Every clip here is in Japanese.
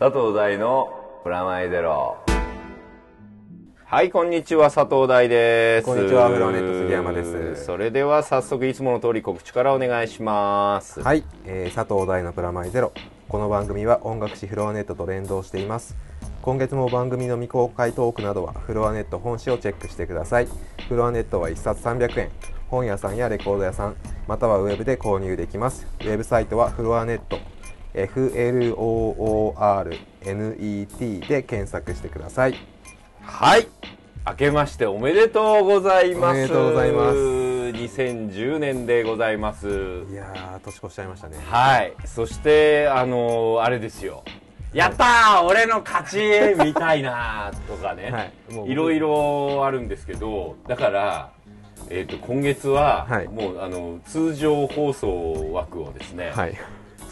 佐藤大のプラマイゼロ。はい、こんにちは、佐藤大です。こんにちはフロアネット杉山です。それでは早速いつもの通り告知からお願いします。はい、えー佐藤大のプラマイゼロ。この番組は音楽誌フロアネットと連動しています。今月も番組の未公開トークなどはフロアネット本誌をチェックしてください。フロアネットは1冊300円。本屋さんやレコード屋さんまたはウェブで購入できます。ウェブサイトはフロアネット FLOORNET で検索してくださいはい。明けましておめでとうございます。おめでとうございます2010年でございます。いやー年越しちゃいましたねはい。そして、あのーあれですよ。やったー俺の勝ち みたいなとかね。はいいろいろあるんですけど、だから、えっ、と、今月は、はいもう、あの、通常放送枠をですね、はい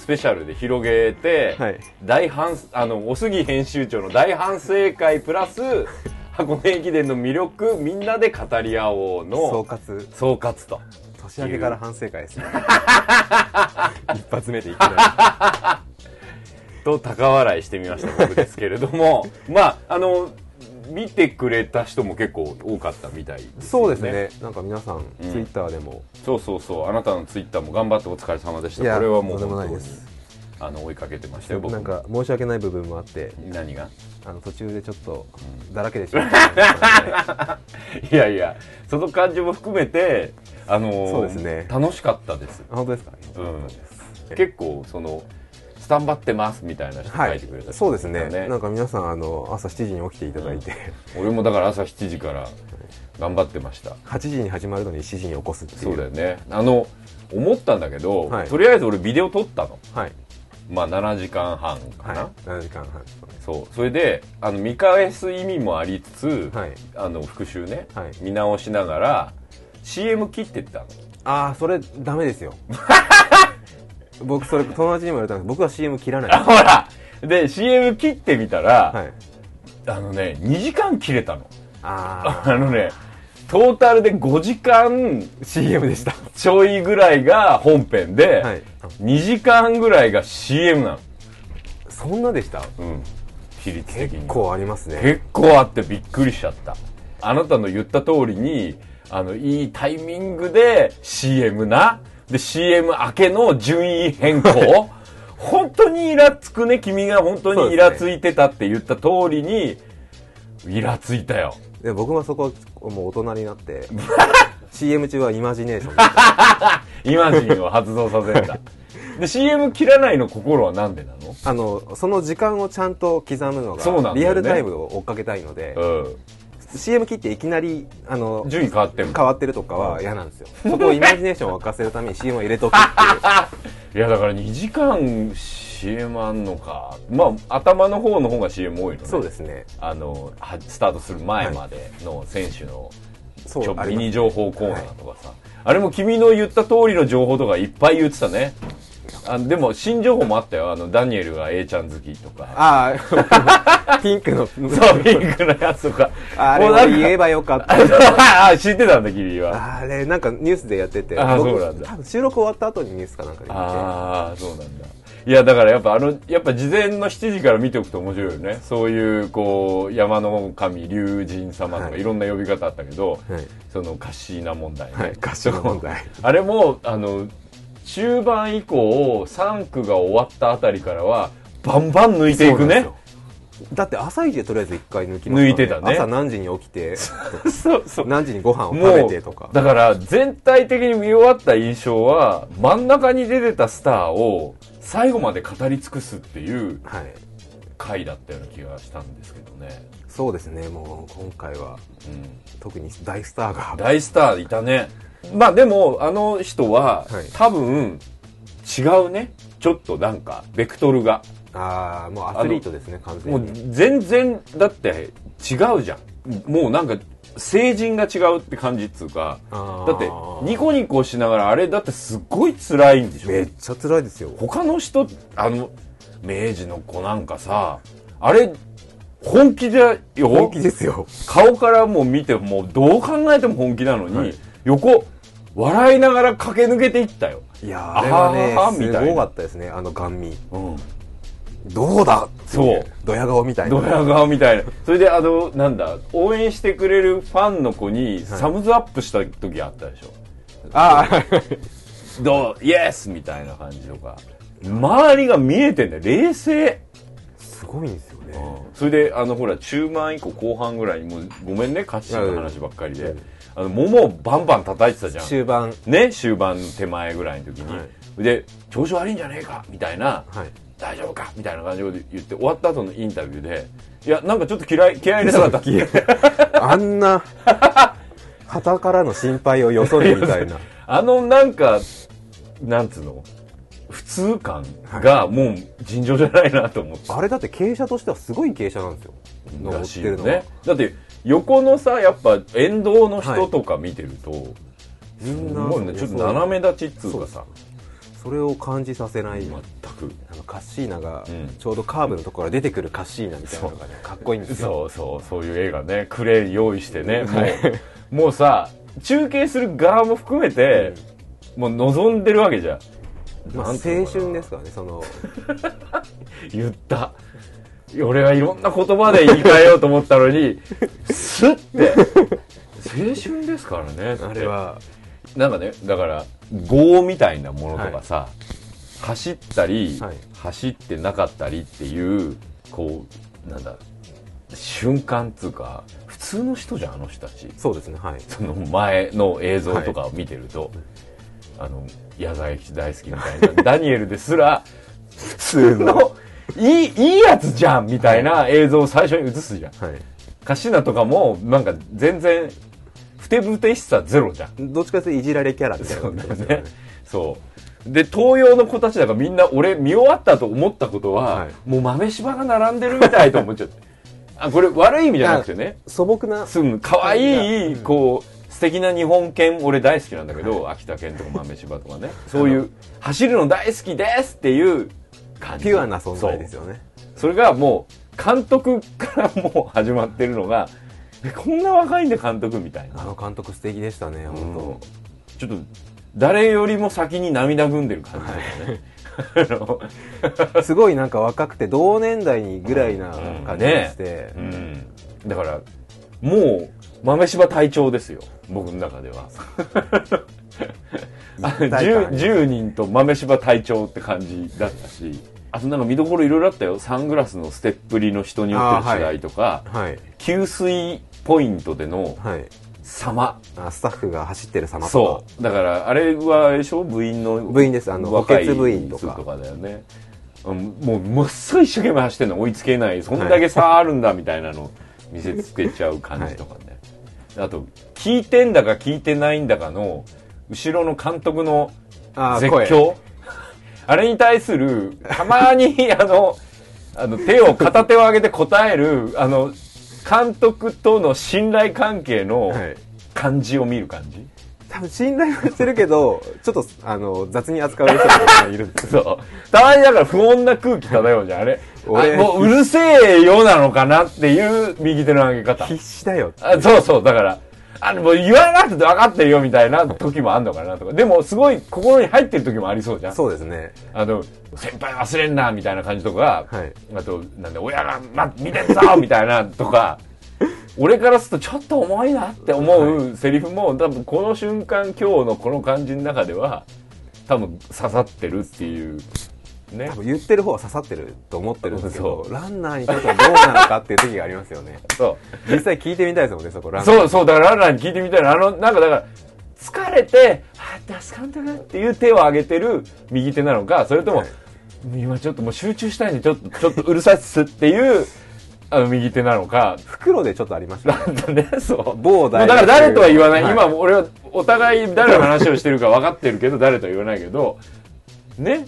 スペシャルで広げて、はい。大反あのお杉編集長の大反省会プラス 箱根駅伝の魅力みんなで語り合おう総の括。総括と。年明けから反省会ですね。一発目でいきな と高笑いしてみました僕ですけれども。まああの見てくれた人も結構多かったみたいですよりそうですね。なんか皆さん、ん。ツイッターでも。そうそうそう。あなたのツイッターも頑張ってお疲れ様でした。これはもうとんでもない本当にですあの追いかけてましたよ僕も。なんか申し訳ない部分もあって何が？あの途中でちょっとだらけでしまったので いやいや。その感じも含めてあのーそうですね。楽しかったです。あ本当ですか、うん、結構そのスタンバってますみたいな人はい。書いてくれた、そうですね。なんか皆さんあの朝7時に起きていただいて、俺もだから朝7時から頑張ってました。8時に始まるのに7時に起こすっていう。そうだよね。あの思ったんだけど、はい。とりあえず俺ビデオ撮ったの。はい。まあ7時間半かな、はい。7時間半。そう。それであの見返す意味もありつつ、はい。あの復習ね、はい。見直しながら CM 切ってったの。ああそれダメですよ 僕それ友達にも言われたんです。僕は CM 切らない。ほら。で CM 切ってみたら、はい。あのね2時間切れたの。あ あのねトータルで5時間あ CM でした。ちょいぐらいが本編で、はい。2時間ぐらいが CM なの。そんなでした？うん。比率的に。結構ありますね。結構あってびっくりしちゃった。あなたの言った通りにあのいいタイミングで CM なで CM 明けの順位変更？本当にイラつくね君が本当にイラついてたって言った通りにイラついたよ。で僕もそこもう大人になって CM 中はイマジネーション。で イマジンを発動させるんだで CM 切らないの心はなんでなの？あのその時間をちゃんと刻むのが、ね。リアルタイムを追っかけたいので、う CM 切っていきなりあのん順位変わってる変わってるとかは嫌なんですよ。そこをイマジネーションを沸かせるために CM を入れとくっていう。いやだから2時間 CM あんのか。まあ頭の方の方が CM 多いのね。そうですね。あのはスタートする前までの選手のちょそうあります。ミニ情報コーナーとかさ、あれも君の言った通りの情報とかいっぱい言ってたねあでも新情報もあったよ。あのダニエルが A ちゃん好きとか。ああ ピンクの。そうピンクのやつとか。あれもうなんかを言えばよかった。あ知ってたんだ君は。あれなんかニュースでやってて。あ僕そうなんだ。多分収録終わった後にニュースかなんかで見て。ああそうなんだ。いやだからやっぱあのやっぱ事前の7時から見ておくと面白いよね。そういうこう山の神龍神様とかはい。いろんな呼び方あったけど、はい。そのカッシーナ問題ね、はいカッシーナ問題。あれもあの中盤以降3区が終わったあたりからはバンバン抜いていくね。だって朝一でとりあえず一回抜きますから抜いてたね。朝何時に起きて？そうそう。何時にご飯を食べてとか。だから全体的に見終わった印象は真ん中に出てたスターを最後まで語り尽くすっていうはい。回だったような気がしたんですけどね、そうですね。もう今回はうん、特に大スターが。大スターいたねまあでもあの人は、はい。多分違うね。ちょっとなんかベクトルが。ああもうアスリートですね完もう全に。全然だって違うじゃん。もうなんか成人が違うって感じっつうか。だってニコニコしながらあれだってすっごい辛いんでしょ。めっちゃ辛いですよ。他の人あの明治の子なんかさあれ本気でよ。本気ですよ。顔からも見てもうどう考えても本気なのに、はい。横笑いながら駆け抜けていったよ、いやーあれはあははみたいなねすごかったですねあのガン見うん、どうだそうドヤ顔みたいなドヤ顔みたいな。それで、あの、なんだ、応援してくれるファンの子に、サムズアップした時あったでしょ。ああどう？イエスみたいな感じとか。周りが見えてんだよ。冷静。すごいんですよねそれで、あの、ほら、中盤以降後半ぐらいに、もう、ごめんね、カッシーの話ばっかりで。あの、桃をバンバン叩いてたじゃん。終盤。ね、終盤手前ぐらいの時に。はで、調子悪いんじゃねえかみたいな。はい。大丈夫か？みたいな感じで言って終わった後のインタビューで。いやなんかちょっと嫌い嫌いでなかったあんな旗からの心配をよそにみたいな。あのなんかなんつうの？普通感がもう尋常じゃないなと思って。あれだって傾斜としてはすごい傾斜なんですよ。登らってるのね。だって横のさやっぱ沿道の人とか見てると、みんなすごいね。ちょっと斜め立ちっつうかさ。それを感じさせない。全く。あのカッシーナがうん。ちょうどカーブのところから出てくるカッシーナみたいなのがねかっこいいんですよ。そうそう。そういう映画ね。クレーン用意してね。もうもうさ中継する側も含めて、もう望んでるわけじゃん。まあ、青春ですからねその。言った俺はいろんな言葉で言い換えようと思ったのに スッて。青春ですからねあれは。なんかねだから業みたいなものとかさ、走ったり、はい。走ってなかったりっていうこうなんだ瞬間っつうか普通の人じゃんあの人たち。そうですねはい。その前の映像とかを見てると、あの矢沢永吉大好きみたいなダニエルですら普通のいいいいやつじゃんみたいな映像を最初に映すじゃん。はい。カシナとかもなんか全然ふてぶてしさゼロじゃん。どっちかというといじられキャラですよね。そうで東洋の子たちだからみんな俺見終わったと思ったことは、はい。もう豆柴が並んでるみたいと思っちゃって あこれ悪い意味じゃなくてね。素朴な。すぐ可愛いこう素敵な日本犬俺大好きなんだけど、秋田犬とか豆柴とかね。そういう走るの大好きですっていう感じ。ピュアな存在ですよね。それがもう監督からもう始まってるのがえこんな若いんで監督みたいな。あの監督素敵でしたね本ちょっと誰よりも先に涙ぐんでる感じだよね。あの当すごいなんか若くて同年代にぐらいな感じがして、うん、だからもう豆柴隊長ですよ僕の中では 10, 10人と豆柴隊長って感じだったしあとなんか見どころいろいろあったよ。サングラスのステップリの人によっての違いとか、はい。給水ポイントでのはい。スタッフが走ってる様とか。そう。だからあれはでしょ？部員の部員です。あの若い補欠部員とか。人とかだよね。うんもうもっそ一生懸命走ってんの。追いつけない。そんだけ差あるんだみたいなの。見せつけちゃう感じとかね、あと聞いてんだか聞いてないんだかの後ろの監督の絶叫？あれに対するたまに あのあの手を片手を上げて答えるあの監督との信頼関係のはい感じを見る感じ、多分信頼はしてるけどちょっとあの雑に扱われる人がいるんです そう。たまにだから不穏な空気漂うじゃん、あれ。俺あもううるせえようなのかなっていう右手の上げ方。必死だよあそうそう、だから、あの、もう言わなくて分かってるよみたいな時もあんのかなとか。でも、すごい心に入ってる時もありそうじゃん。そうですね。あの、先輩忘れんな、みたいな感じとか、はい。あと、なんで、親が、ま、見てんぞみたいなとか、俺からするとちょっと重いなって思うセリフも、多分この瞬間今日のこの感じの中では、多分刺さってるっていう、ね多。分言ってる方は刺さってると思ってるんですけどそうランナーにとってはどうなのかっていう時がありますよね そう。実際聞いてみたいですもんねそこランナーそうそう、だからランナーに聞いてみたいな。あの、なんかだから、疲れて、あ、ダス監督っていう手を挙げてる右手なのか、それとも、はい今ちょっともう集中したいんで、ちょっと、ちょっとうるさいっすっていう、あの、右手なのか、袋でちょっとありましたねなんだね、そう。某大だから誰とは言わない。はい今、俺はお互い誰の話をしてるか分かってるけど、誰とは言わないけど、ね。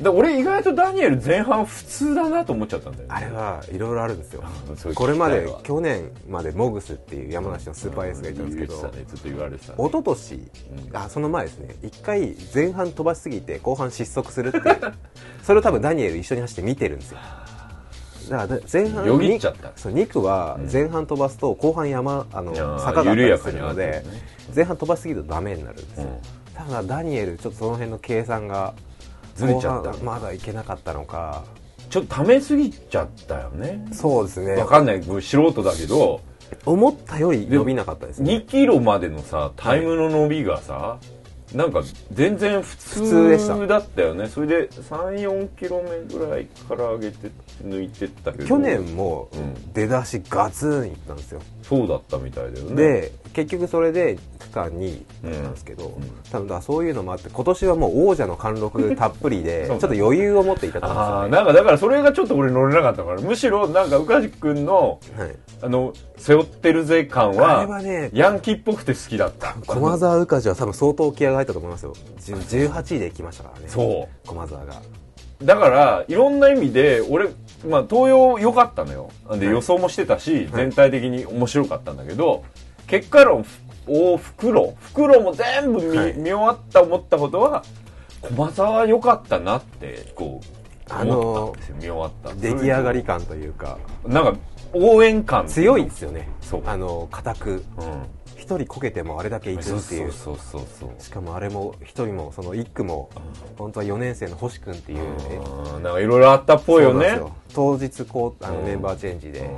だ俺意外とダニエル前半普通だなと思っちゃったんだよね。あれはいろいろあるんですよ。これまで去年までモグスっていう山梨のスーパーエースがいたんですけど言ってたね、ずっと言われてたね。一昨年あその前ですね一回前半飛ばしすぎて後半失速するっていう。それを多分ダニエル一緒に走って見てるんですよ。だから前半よぎっちゃった。そう2区は前半飛ばすと後半山あの坂だったりするの緩やかにで前半飛ばしすぎるとダメになるんですよ、だダニエルちょっとその辺の計算がずれちゃった。まだいけなかったのか。ちょっとためすぎちゃったよね。そうですね。わかんない。僕素人だけど。思ったより伸びなかったですね。2キロまでのさタイムの伸びがさ、なんか全然普普通だったよね。それで34キロ目ぐらいから上げて抜いてったけど。去年もうん。出だしガツンいったんですよそうだったみたいだよね。で結局それで区間2位だったんですけど、ん。多分だそういうのもあって今年はもう王者の貫禄たっぷりで ちょっと余裕を持っていたと思うんでなんかだからそれがちょっと俺乗れなかったから。むしろなんか宇梶君のすよね、はい、あの背負ってるぜ感ははねヤンキーっぽくて好きだった。駒沢宇梶は多分相当気合が入ったと思いますよ。10 18位で来ましたからね。そう。駒沢が。だからいろんな意味で俺、まあ、東洋良かったのよ。で、はい。予想もしてたし全体的に面白かったんだけど結果論お袋。袋も全部見,、はい。見終わった思ったことは駒沢良かったなってこうあのー思ったんですよ。見終わった。出来上がり感というか。なんか応援感。強いですよね。あの固く。うん。一人こけてもあれだけいくっていう。そうそうそうそうしかもあれも一人もその一区も本当は4年生の星君っていうね。うんなんかいろいろあったっぽいよね。当日こうあのうん。メンバーチェンジで。うん。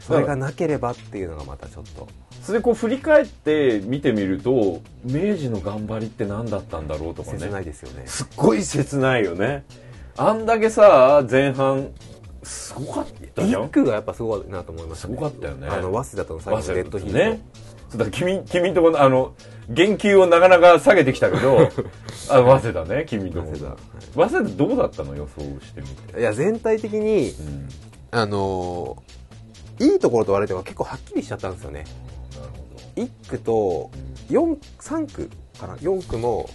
それがなければっていうのがまたちょっと。それでこう振り返って見てみると明治の頑張りって何だったんだろうとかね。切ないですよねすっごい切ないよねあんだけさ前半すごかった一区がやっぱすごいなと思いましたすごかったよね。あの早稲田との最後のデッドヒート。ねそうだ君君んとこのあの言及をなかなか下げてきたけど あ早稲田ね君んとこ早稲早稲田どうだったの予想してみて、いや全体的にうん、あのーいいところと悪いところが結構はっきりしちゃったんですよね。なるほ1区と4 3区かな？4区も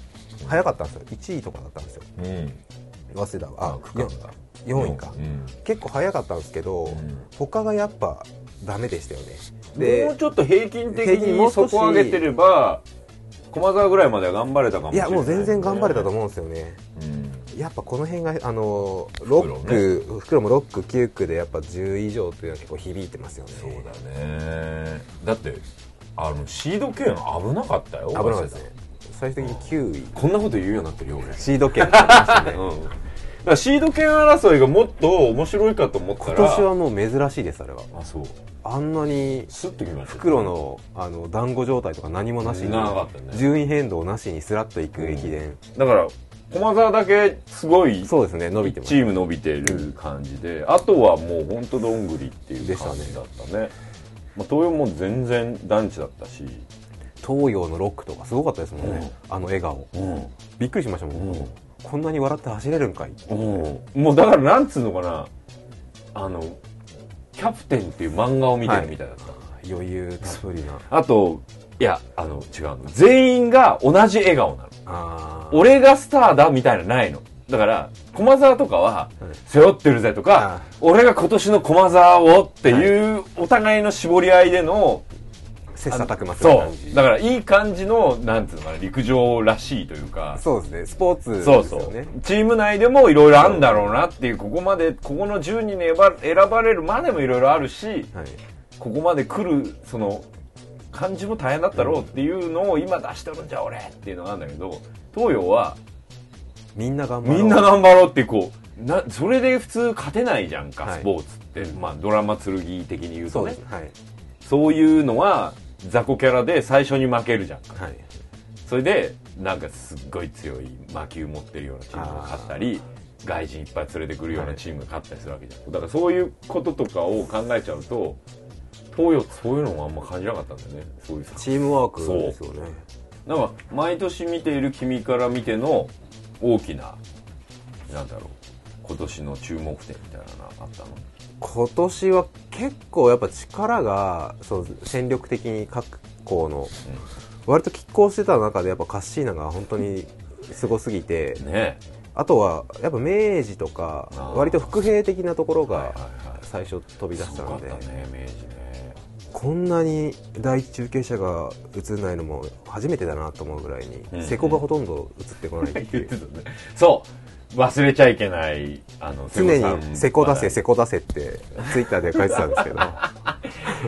早かったんですよ。1位とかだったんですよ。どうん。早稲田は。あ区間が4位か、うん。結構早かったんですけど、ん。他がやっぱダメでしたよね。もでうちょっと平均的に底上げてれば駒沢ぐらいまでは頑張れたかもしれないいやもう全然頑張れたと思うんですよね。うん。やっぱこの辺があの6区袋,、も6区9区でやっぱ10以上というのは結構響いてますよね。そうだね。だってあのシード権危なかったよ危なかったですね。最終的に9位。こんなこと言うようになってるよ俺。シード権。になりましたね。うんらシード権争いがもっと面白いかと思ったら今年はもう珍しいですあれは。あそう。あんなにスッときましたね。袋のあの団子状態とか何もなしになかったね。順位変動なしにスラッといく駅伝、だから駒沢だけすごいそうですね伸びてますチーム伸びてる感じで、あとはもう本当どんぐりっていう感じだったね。まあ、東洋も全然団地だったし、東洋のロックとかすごかったですもんね、あの笑顔。うん。びっくりしましたもん、うんこんなに笑って走れるんかい。もうだからなんつうのかな。あのキャプテンっていう漫画を見てるみたいだった、余裕たっぷりな。あといやあの違うの。全員が同じ笑顔なの。あー。俺がスターだみたいなのないの。だから駒沢とかははい。背負ってるぜとか、あ俺が今年の駒沢をっていうお互いの絞り合いでの、切磋琢磨するそ感じ。う。だからいい感じのなんつうのかな陸上らしいというか。そうですね。スポーツですよそうそう。ねチーム内でもいろいろあるんだろうなっていうここまでここの10人に選ばれるまでもいろいろあるしはい。ここまで来るその感じも大変だったろうっていうのを今出してるんじゃ俺っていうのがあるんだけど東洋はみんな頑張ろう。みんな頑張ろうってこうなそれで普通勝てないじゃんか、はい。スポーツって、まあ、ドラマ剣的に言うそうとねです。はい。そういうのは雑魚キャラで最初に負けるじゃん。かはい。それでなんかすっごい強い魔球持ってるようなチームが勝ったり外人いっぱい連れてくるようなチームが勝ったりするわけじゃん、だからそういうこととかを考えちゃうと東洋ってそういうのもあんま感じなかったんだよね。そういうさ。チームワークですよね。なんか毎年見ている君から見ての大きななんだろう今年の注目点みたいなのあったの？今年は結構やっぱ力がそう戦力的に各校の割と拮抗してた中でやっぱカッシーナが本当にすごすぎてねあとはやっぱ明治とか割と伏兵的なところがはいはいはい最初飛び出したのですごかったね明治ね。こんなに第一中継車が映んないのも初めてだなと思うぐらいうん。に瀬古がほとんど映ってこないっていう。そう忘れちゃいけないあの常に「瀬古出せ瀬古出せ」ってツイッターで書いてたんですけど。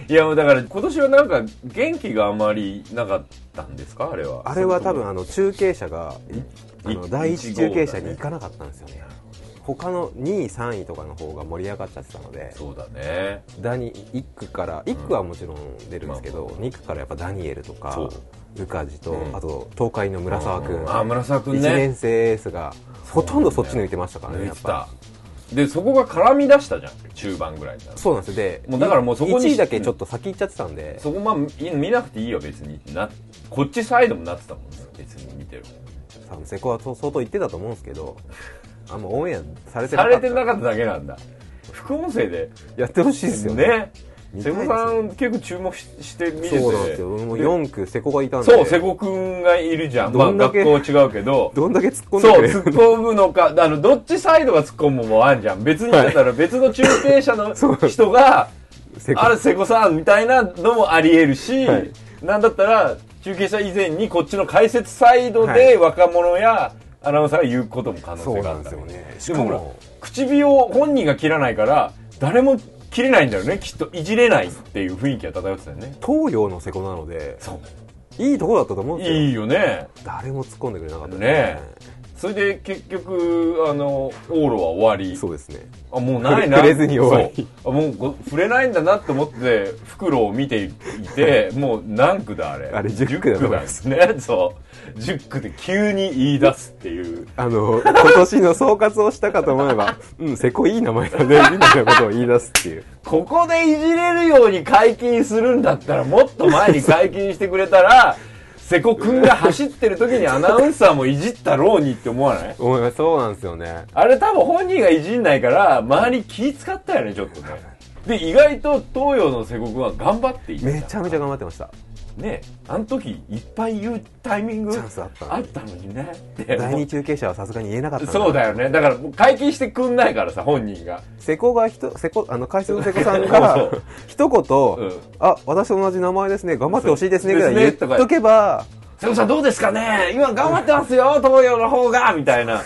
いやもうだから今年はなんか元気があまりなかったんですか？あれは。あれは多分あの中継車があのい第一中継車に行かなかったんですよね。他の2位3位とかの方が盛り上がっちゃってたのでそうだね。ダニ1区から1区はもちろん出るんですけど、まあ2区からやっぱダニエルとかそう。宇梶と、うんあと東海の村沢君、あ村沢君1ね。年生エースがほとんどそっち抜いてましたからねでそこが絡み出したじゃん中盤ぐらいそうなんですよ。でもうだからもうそこに1位だけちょっと先行っちゃってたんで、そこまあい見なくていいよ別に。なこっちサイドもなってたもん別に見てる。多分瀬古は相当言ってたと思うんですけど あんまオンエアされてなさかった。れてなかっただけなんだ。副音声でやってほしいですよね。ね瀬古さん結構注目しして見てて。そうなんですよ。もう4区瀬古がいたんで。そう瀬古くんがいるじゃんまあどんだけ学校違うけど。どんだけ突っ込んそう、でくれる突っ込むのか、あの、どっちサイドが突っ込むもあんじゃん。別に、だったら別の中継者の 人が、瀬古あれ、瀬古さんみたいなのもあり得るし、はい。なんだったら、中継者以前にこっちの解説サイドはい。で若者やアナウンサーが言うことも可能そうな性があったんですよね。しでもほらかも、口火を本人が切らないから、誰も切れないんだよね。きっといじれないっていう雰囲気が漂ってたよね。東洋の瀬古なのでそう。いいところだったと思うんですよいいよね。誰も突っ込んでくれなかったですねそれで結局、あの、往路は終わり。そうですね。あもうないな。触れずに終わり。あもうこ触れないんだなって思って袋を見ていて もう何区だあれ。あれ10区だと思います。10区だね。そう。10区で急に言い出すっていう。あの今年の総括をしたかと思えば「うん瀬古いい名前だね」みたいなことを言い出すっていう。ここでいじれるように解禁するんだったらもっと前に解禁してくれたら瀬古くんが走ってる時にアナウンサーもいじったろうにって思わない？思いますそうなんですよね。あれ多分本人がいじんないから周り気使ったよねちょっとね。で意外と東洋の瀬古くんは頑張っていった。めちゃめちゃ頑張ってましたねあの時いっぱい言うタイミングチャンスあったのに。あったのにね。って第二中継者はさすがに言えなかったんそうだよね。だから解禁してくんないからさ本人が。瀬古がひと瀬古あの解説の瀬古さんが一言、うん。あ私と同じ名前ですね。頑張ってほしいですねぐらい言っとけば「瀬古さんどうですかね。今頑張ってますよ東洋の方が」みたいな。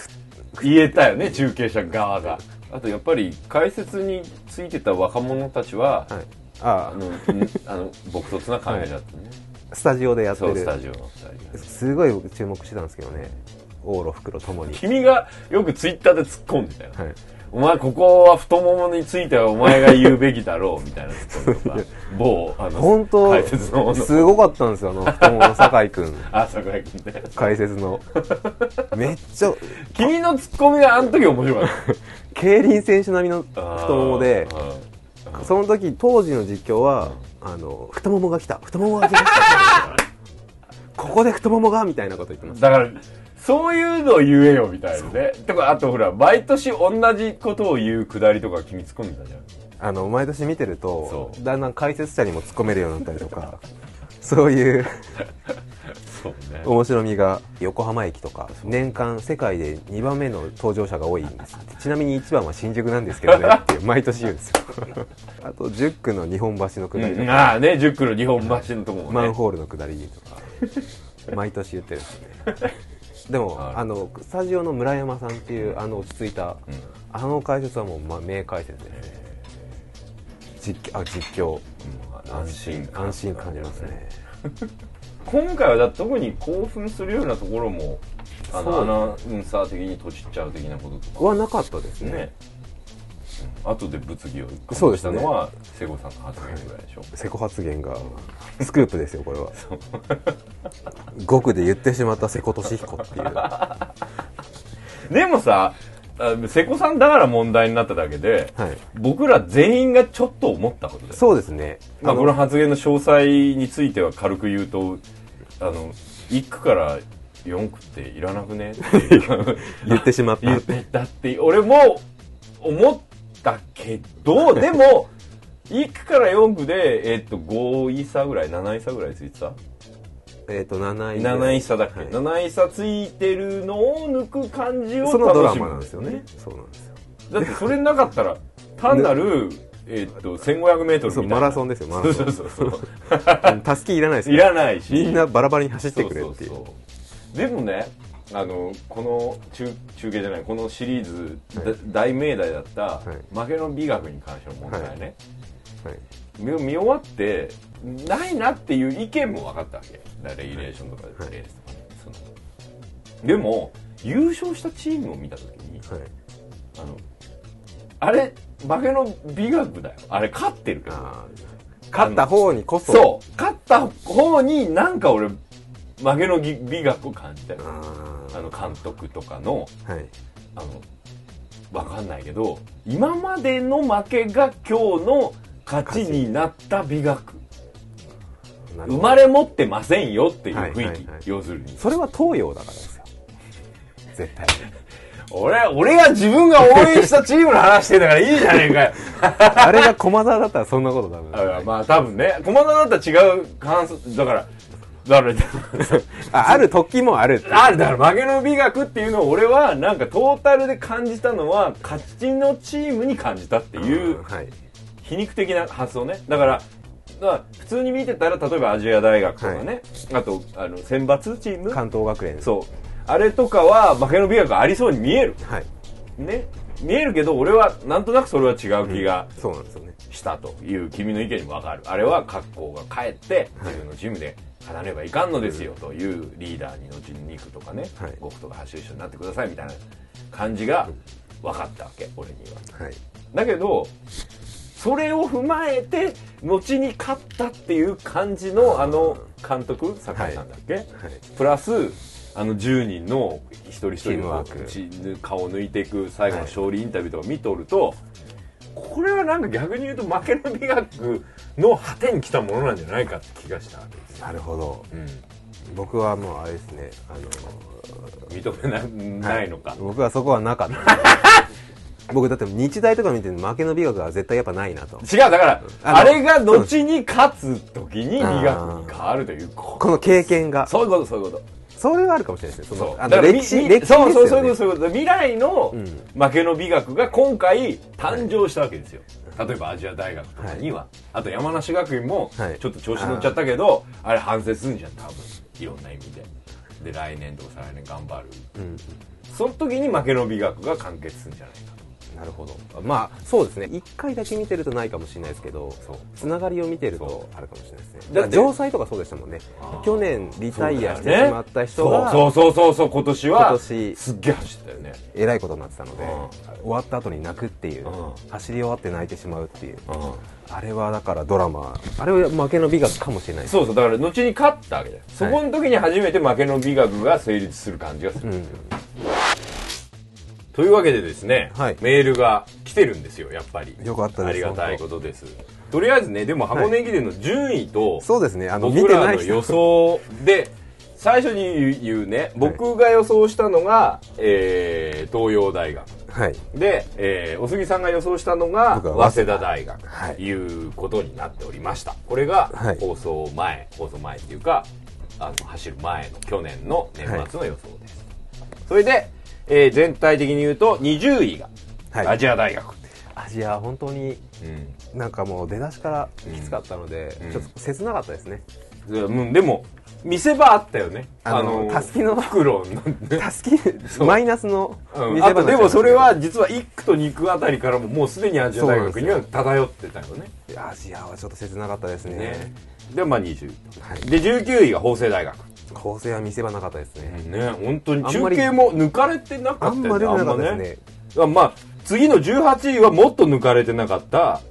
言えたよね中継者側が。あとやっぱり解説についてた若者たちは、はいああのんあの朴突な感じだったね、スタジオでやってる。そうスタジオの二人がすごい僕注目してたんですけどね。往路袋ともに。君がよくツイッターで突っ込んでたよ、はい。お前ここは太ももについてはお前が言うべきだろうみたいな 某あの本当すごかったんですよあの太ももの酒井君。あ桜井君ね。解説の。めっちゃ君のツッコミがあの時面白かっ 競輪選手並みのた太ももでその時当時の実況はあの太ももが来た。太ももが来た。ここで太ももがみたいなこと言ってます。だからそういうのを言えよみたいなね。とかあとほら毎年同じことを言うくだりとか君突っ込んでたじゃん。あの毎年見てるとだんだん解説者にも突っ込めるようになったりとかそういう面白みが横浜駅とか年間世界で2番目の搭乗者が多いんです。ちなみに1番は新宿なんですけどね って毎年言うんですよ。あと10区の日本橋の下りとうんか、ああね10区の日本橋のとこもね。マンホールの下りとか。毎年言ってるんですね。でもはい。あのスタジオの村山さんっていうあの落ち着いた、うん。あの解説はもう、ま、名解説です。ね実況あ実況。うん安心感安心感じますね今回はだ特に興奮するようなところもあのアナウンサー的にとちっちゃう的なこととかはなかったですね。ね、うん、後で物議を醸そうしたのは瀬古さんの発言ぐらいでしょ。セコ発言がスクープですよこれは。5区 で言ってしまった瀬古利彦っていう。でもさあ瀬古さんだから問題になっただけではい。僕ら全員がちょっと思ったことですそうですね。まあ、この発言の詳細については軽く言うとあの1区から4区っていらなくねって 言ってしまった。言ってたって俺も思ったけどでも1区から4区で、えっと5位差ぐらい7位差ぐらいついてたえっ、と7位7位差だっけ、はい。7位差ついてるのを抜く感じをそのドラマなんですよね。そうなんですよ。だってそれなかったら単なる、えっと 1500m みたいな。そうマラソンですよマラソン。そうそうそうたすきいらないですいらないし。みんなバラバラに走ってくれっていう。でもねあのこの中中継じゃないこのシリーズ、だ大命題だった、はい。負けの美学に関しての問題ね、はい見見終わってないなっていう意見も分かったわけ。レギュレーションとかはい。レースとかね、そのでも優勝したチームを見た時にはい。あのあれ負けの美学だよ。あれ勝ってるけど勝った方にこそ。そ。う。勝った方になんか俺負けの美美学を感じたよ。ああの監督とかのーはい。あのわかんないけど今までの負けが今日の勝ちになった美学。生まれ持ってませんよっていう雰囲気、はいはいはい。要するに。それは東洋だからですよ。絶対俺俺が自分が応援したチームの話してんだからいいじゃねえかよ。あれが駒澤だったらそんなこと多分。あまあ多分ね。駒澤だったら違う感想だからだから あある時もあるある。だから負けの美学っていうのを俺はなんかトータルで感じたのは勝ちのチームに感じたっていうはい皮肉的な発想ね。だから普通に見てたら例えばアジア大学とかね、あとあの選抜チーム？関東学園。そう。あれとかは負けの美学ありそうに見える。はい。ね。見えるけど俺はなんとなくそれは違う気がそうなんですよね。したという君の意見にも分かる。あれは格好が帰って自分のチームで勝たねばいかんのですよ。というリーダーに後に肉とかね、はい。僕とか走る人になってくださいみたいな感じが分かったわけ俺には。はい。だけどそれを踏まえて後に勝ったっていう感じのあの監督酒井さんだっけ、はい。プラスあの10人の一人一人の顔を抜いていく最後の勝利インタビューとか見とると、これはなんか逆に言うと負けの美学の果てに来たものなんじゃないかって気がしたわけですよ、なるほど。うん、僕はもうあれですねあ認めないのか、僕はそこはなかった 僕だって日大とか見て負けの美学は絶対やっぱないなと。違うだからあれが後に勝つ時に美学に変わるというここの経験が。そういうことそういうこと。それはあるかもしれないですね。そそうのあの歴史歴史そうそうそういうことそういうこと未来のうん負けの美学が今回誕生したわけですよ、例えばアジア大学とかには、あと山梨学院もはいちょっと調子乗っちゃったけど、あれ反省するんじゃん多分いろんな意味でで来年とか再来年頑張るうんその時に負けの美学が完結するんじゃないかなるほど。まあそうですね。一回だけ見てるとないかもしれないですけどつながりを見てるそとあるかもしれないですね。だから城西とかそうでしたもんね。去年リタイアしてしまった人がそうそうそうそう今年は今年すっげえ走ったよね。えらいことになってたのでう終わった後に泣くっていううん。走り終わって泣いてしまうっていう。うん。あれはだからドラマあれは負けの美学かもしれないそうそうだから後に勝ったわけだよ、そこの時に初めて負けの美学が成立する感じがする、うんというわけでですね、はい。メールが来てるんですよやっぱり。よかったですありがたいことです。とりあえずねでも箱根駅伝の順位と、そうですね。あの見僕らの予想で最初に言うね僕が予想したのが、えー東洋大学。はい。で、えーお杉さんが予想したのが早稲田。大学。はい。ということになっておりました。これがはい。放送前、放送前っていうかあの走る前の去年の年末の予想です、それで、えー全体的に言うと20位がはい。アジア大学、アジア本当にうん。なんかもう出だしからきつかったので、うん。ちょっと切なかったですね、でうん。でも見せ場あったよね。あのたすきの袋の。たすき マイナスのうん。見せ場あとでもそれは実は1区と2区あたりからももうすでにアジア大学には漂ってたよね。アジアはちょっと切なかったですね。ね。でまあ20、はい。で19位が法政大学構成は見せ場なかったですね、ね。本当に中継も抜かれてなかあったよねんま出てなかったですね。あまあ次の18位はもっと抜かれてなかった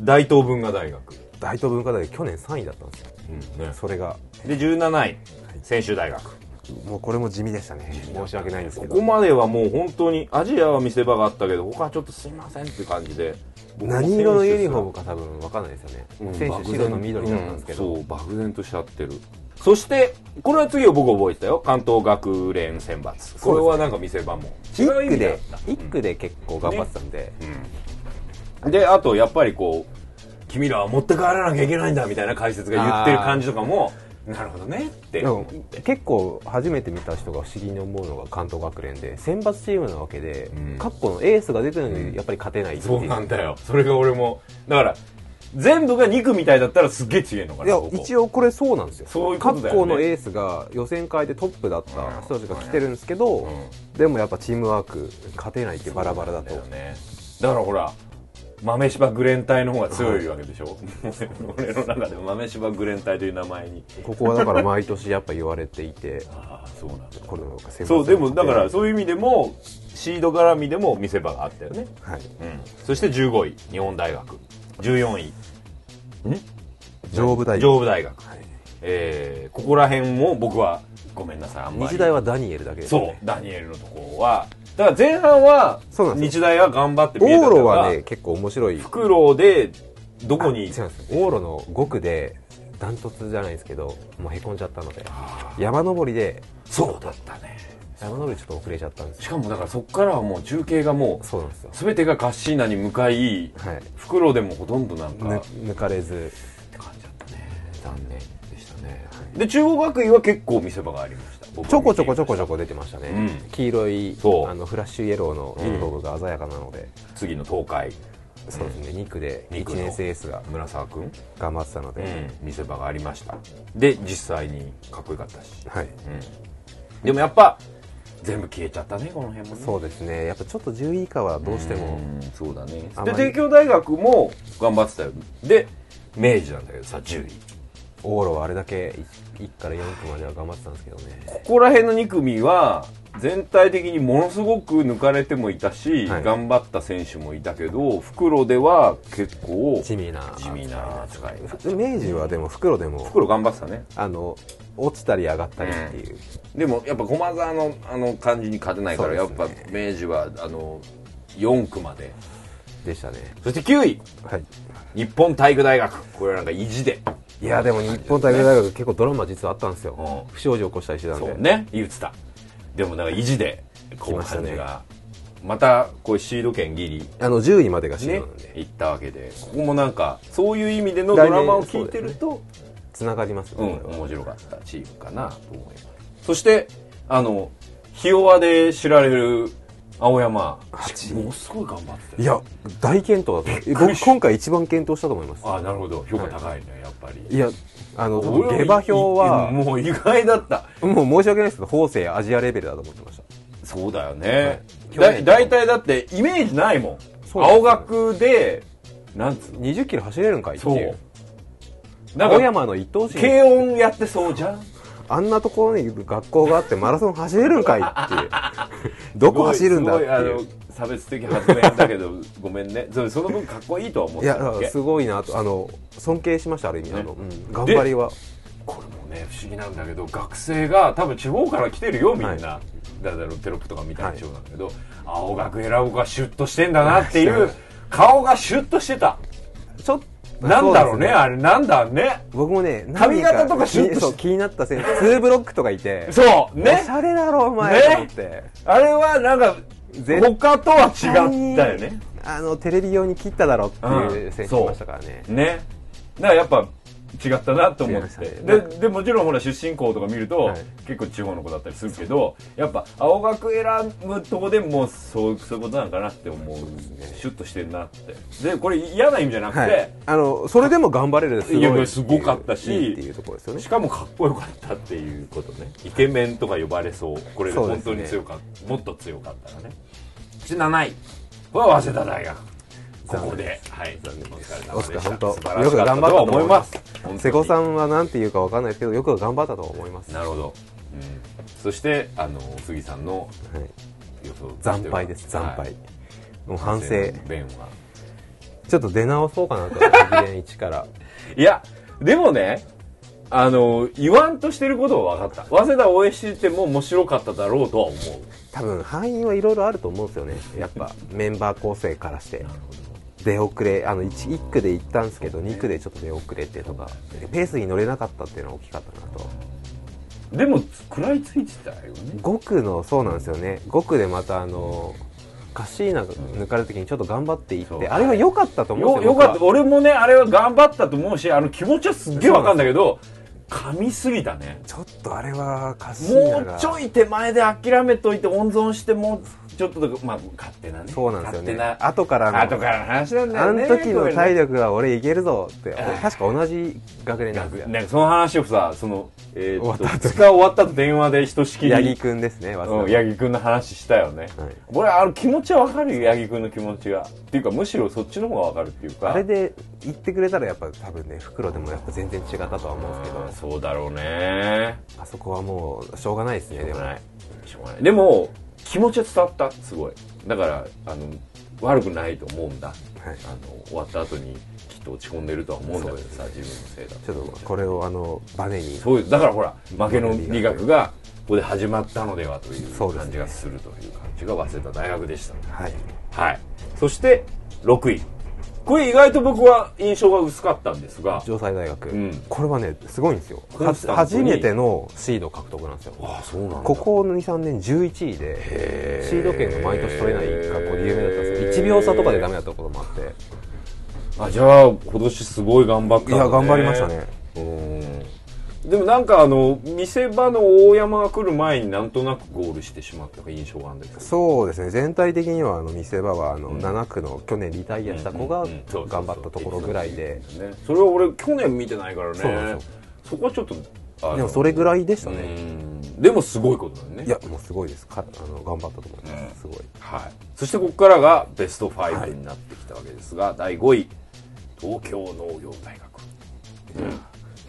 大東文化大学、大東文化大学去年3位だったんですよ。うんね、それが。で17位専修大学。もうこれも地味でしたね。申し訳ないんですけど。ここまではもう本当にアジアは見せ場があったけど他はちょっとすいませんっていう感じで。何色のユニフォームか多分分かんないですよね、うん選手白の緑だったんですけど、うんそう漠然としちゃってるそしてこれは次を僕覚えてたよ。関東学連選抜。これはなんか見せ場も。違う意1区で味だった。1区で結構頑張ってたんで、うん。であとやっぱりこう君らは持って帰らなきゃいけないんだみたいな解説が言ってる感じとかもなるほどねって。結構初めて見た人が不思議に思うのが関東学連で選抜チームなわけで、うん。各校のエースが出てるのにやっぱり勝てないっていそうなんだよ。それが俺もだから全部が2区みたいだったらすっげえ違えのかいやなここ。一応これそうなんですよ。そういうことだよね。各校のエースが予選会でトップだった人たちが来てるんですけど、うん。でもやっぱチームワーク勝てないってバラバラだと。だよね。だからほら豆柴グレン隊の方が強いわけでしょ、俺の中で豆柴グレン隊という名前に。ここはだから毎年やっぱ言われていてああそうなんだ。これのそうでもだからそういう意味でもシード絡みでも見せ場があったよね、はい。うん、そして15位日本大学。14位上武大学。上武大学、はい。えーここら辺も僕はごめんなさいあんまり。日大はダニエルだけですそねうダニエルのところは。だから前半はそうなんです日大は頑張って見えた往路のがはね結構面白い。フクロウでどこに？違うんです。往路の5区でダントツじゃないですけどもうへこんじゃったので。山登りでそうだったね山登りちょっと遅れちゃったんですよ。しかもだからそこからはもう中継がもうそうなんですよ。全てがカッシーナに向かいはい。フクロウでもほとんどなんか抜かれず。感じだったね。残念でしたね。で中央学院は結構見せ場がありました。ちょこちょこちょこちょこ出てましたね、うん。黄色いそう。あのフラッシュイエローのユニフォームが鮮やかなので、た次の東海。そうですね。2区で1二区の年生エースが村沢君、頑張ってたので、うん、見せ場がありました。で実際にかっこよかったし、はい。うん、でもやっぱ全部消えちゃったねこの辺もね。そうですね。やっぱちょっと10位以下はどうしてもうんそうだね。で帝京大学も頑張ってたよ。で明治なんだけどさ10位往路はあれだけ 1, から4区までは頑張ってたんですけどね。ここら辺の2組は全体的にものすごく抜かれてもいたし、はい。頑張った選手もいたけど袋では結構地味な地味な扱いふ明治はでも袋でも袋頑張ってたね。あの落ちたり上がったりっていう、でもやっぱ駒沢のあの感じに勝てないから、やっぱ明治はあの4区まで。でしたね。そして9位。はい。日本体育大学。これなんか意地で。いやでも日本体育大学結構ドラマ実はあったんですよ、うん。不祥事起こしたりしてたんで。そうね。言ってたでもなんか意地でこう感じがまたこうシード権ギリ。あの10位までがシーねドなんで、行ったわけで。ここもなんかそういう意味でのドラマを聞いてるとつながりますようん面白かったチームかなと思います。そしてあのひ弱で知られる青山ものすごい頑張ってたいや大健闘だと。僕今回一番健闘したと思います。あなるほど。評価高いね、やっぱり。いやあの下馬評はもう意外だった。もう申し訳ないです。けど法政アジアレベルだと思ってました。そうだよね、だ去年大体だってイメージないもん。そうなんですよ青学でなんつうの？20キロ走れるんかいってそいう青山の一等身。軽音やってそうじゃん。あんなところに学校があってマラソン走れるんかいっていう。どこ走るんだっていう。差別的発言だけどごめんね。そその分かっこいいとは思っいやてたわけすごいなとあの尊敬しましたある意味、ねあの、うん、頑張りは。これもね不思議なんだけど学生が多分地方から来てるよみんな、だからテロップとか見たら一緒なんだけど、青学選ぶ子がシュッとしてんだなっていう顔がシュッとしてた。ちょっとなんだろうねあれ。なんだね。僕もね髪型とかシュッとそう気になった選手2ブロックとかいて。そうね。おしゃれだろお前、ね。と思って。あれはなんか絶他とは違ったよね。あのテレビ用に切っただろっていううん。選手いましたからね、ね。だからやっぱ違ったなと思って、ででもちろんほら出身校とか見ると、はい。結構地方の子だったりするけどやっぱ青学選ぶとこでもうそうそういうことなんかなって思う。シュッとしてんなって。でこれ嫌な意味じゃなくて、はい、あのそれでも頑張れるす。ごいすごかったしいいっていうところですよね。しかもかっこよかったっていうことね。イケメンとか呼ばれそう。これで本当に強かった、もっと強かったらね。そして7位。は早稲田大学ここで。はい。お疲れ様オでした。スカ本当よく頑張ったと思います。す瀬古さんんは何て言うかわかんないですけどよく頑張ったと思います、なるほど、うん、そしてあの杉さんのはい、予想は惨敗です。惨敗、はいもう反省。弁は。ちょっと出直そうかなと。駅伝1から。いやでもねあの言わんとしてることは分かった。早稲田を応援してても面白かっただろうとは思う。多分範囲はいろいろあると思うんですよね。やっぱメンバー構成からして出遅れあの 1, 1区で行ったんですけど2区でちょっと出遅れてとかペースに乗れなかったっていうのは大きかったなと。でも食らいついてたよね。5区のそうなんですよね。5区でまたあのカッシーナが抜かれた時にちょっと頑張っていって、そう。あれは良かったと思うんよよですよ僕は。かった俺もねあれは頑張ったと思うしあの気持ちはすっげえ分かんだけど神すぎたね。ちょっとあれはカシーナがもうちょい手前で諦めといて温存してもうちょっとまあ勝手なね。そうなんですよね。後からの後からの話なんだあよねの時の体力力は俺いけるぞって確か同じ学年なんですよ。なんかその話をさそのえ終わった後2日終わったと電話でひとしきり八木くんですね八木君の話したよね、はい。俺あの気持ちは分かるよ八木君の気持ちが。っていうかむしろそっちの方が分かるっていうか。あれで言ってくれたらやっぱ多分ね袋でもやっぱ全然違ったとは思うんですけど。うんそうだろうね。あそこはもうしょうがないですねでも。しょうがない。でも気持ちは伝わったすごい。だからあの悪くないと思うんだ、はい。あの終わった後にきっと落ち込んでるとは思うんだ。けどさ自分のせいだちょっとこれをあのバネに。そういうだからほら負けの理学がここで始まったのではという感じがするという感じが早稲田大学でしたはい。はい。そして、6位。これ意外と僕は印象が薄かったんですが、城西大学、うん。これはねすごいんですよ。初めてのシード獲得なんですよ。ああ、そうなんだ。ここ23年11位でシード権が毎年取れない学校で有名だったんですけど1秒差とかでダメだったこともあって。あ、じゃあ、今年すごい頑張ったね。いや頑張りましたね。うん。でもなんかあの、見せ場の大山が来る前になんとなくゴールしてしまった印象があるんですけど。そうですね。全体的にはあの見せ場はあの、ん7区の去年リタイアした子が頑張ったところぐらいで。ね。それは俺去年見てないからね。そこはちょっと、でもそれぐらいでしたね、うん。でもすごいことだよね。いやもうすごいです。かあの頑張ったと思います、すごい。はい、そしてここからがベスト5になってきたわけですが、第5位東京農業大学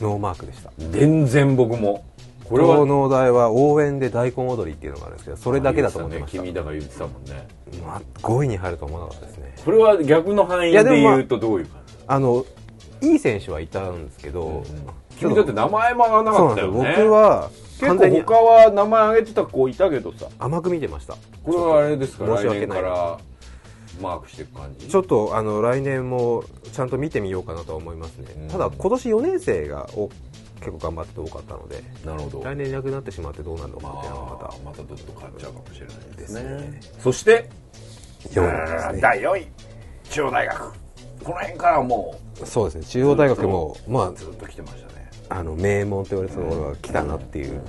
ノーマークでした。全然僕も。これは東農大は応援で大根踊りっていうのがあるんですけどそれだけだと思ってました。君だから言ってたもんね。まあ、5位に入ると思わなかったですね。これは逆の範囲で言うとどういう感じ、あのいい選手はいたんですけど、君だって名前も挙がらなかったよね。よ。僕は結構他は名前挙げてた子いたけどさ。甘く見てました。これはあれですか来申し訳ない年からマークしていく感じ？ちょっとあの来年もちゃんと見てみようかなとは思いますね、うん。ただ今年4年生がお結構頑張ってて多かったのでなるほど。来年いなくなってしまってどうなるのかまっていうのはまあまたどっと変わっちゃうかもしれないですね。ね。そしてた4位ね。第4位中央大学。この辺からはもそうですね。中央大学もまうずっと来てましたね。ああの名門と言われてたところが来たなっていう、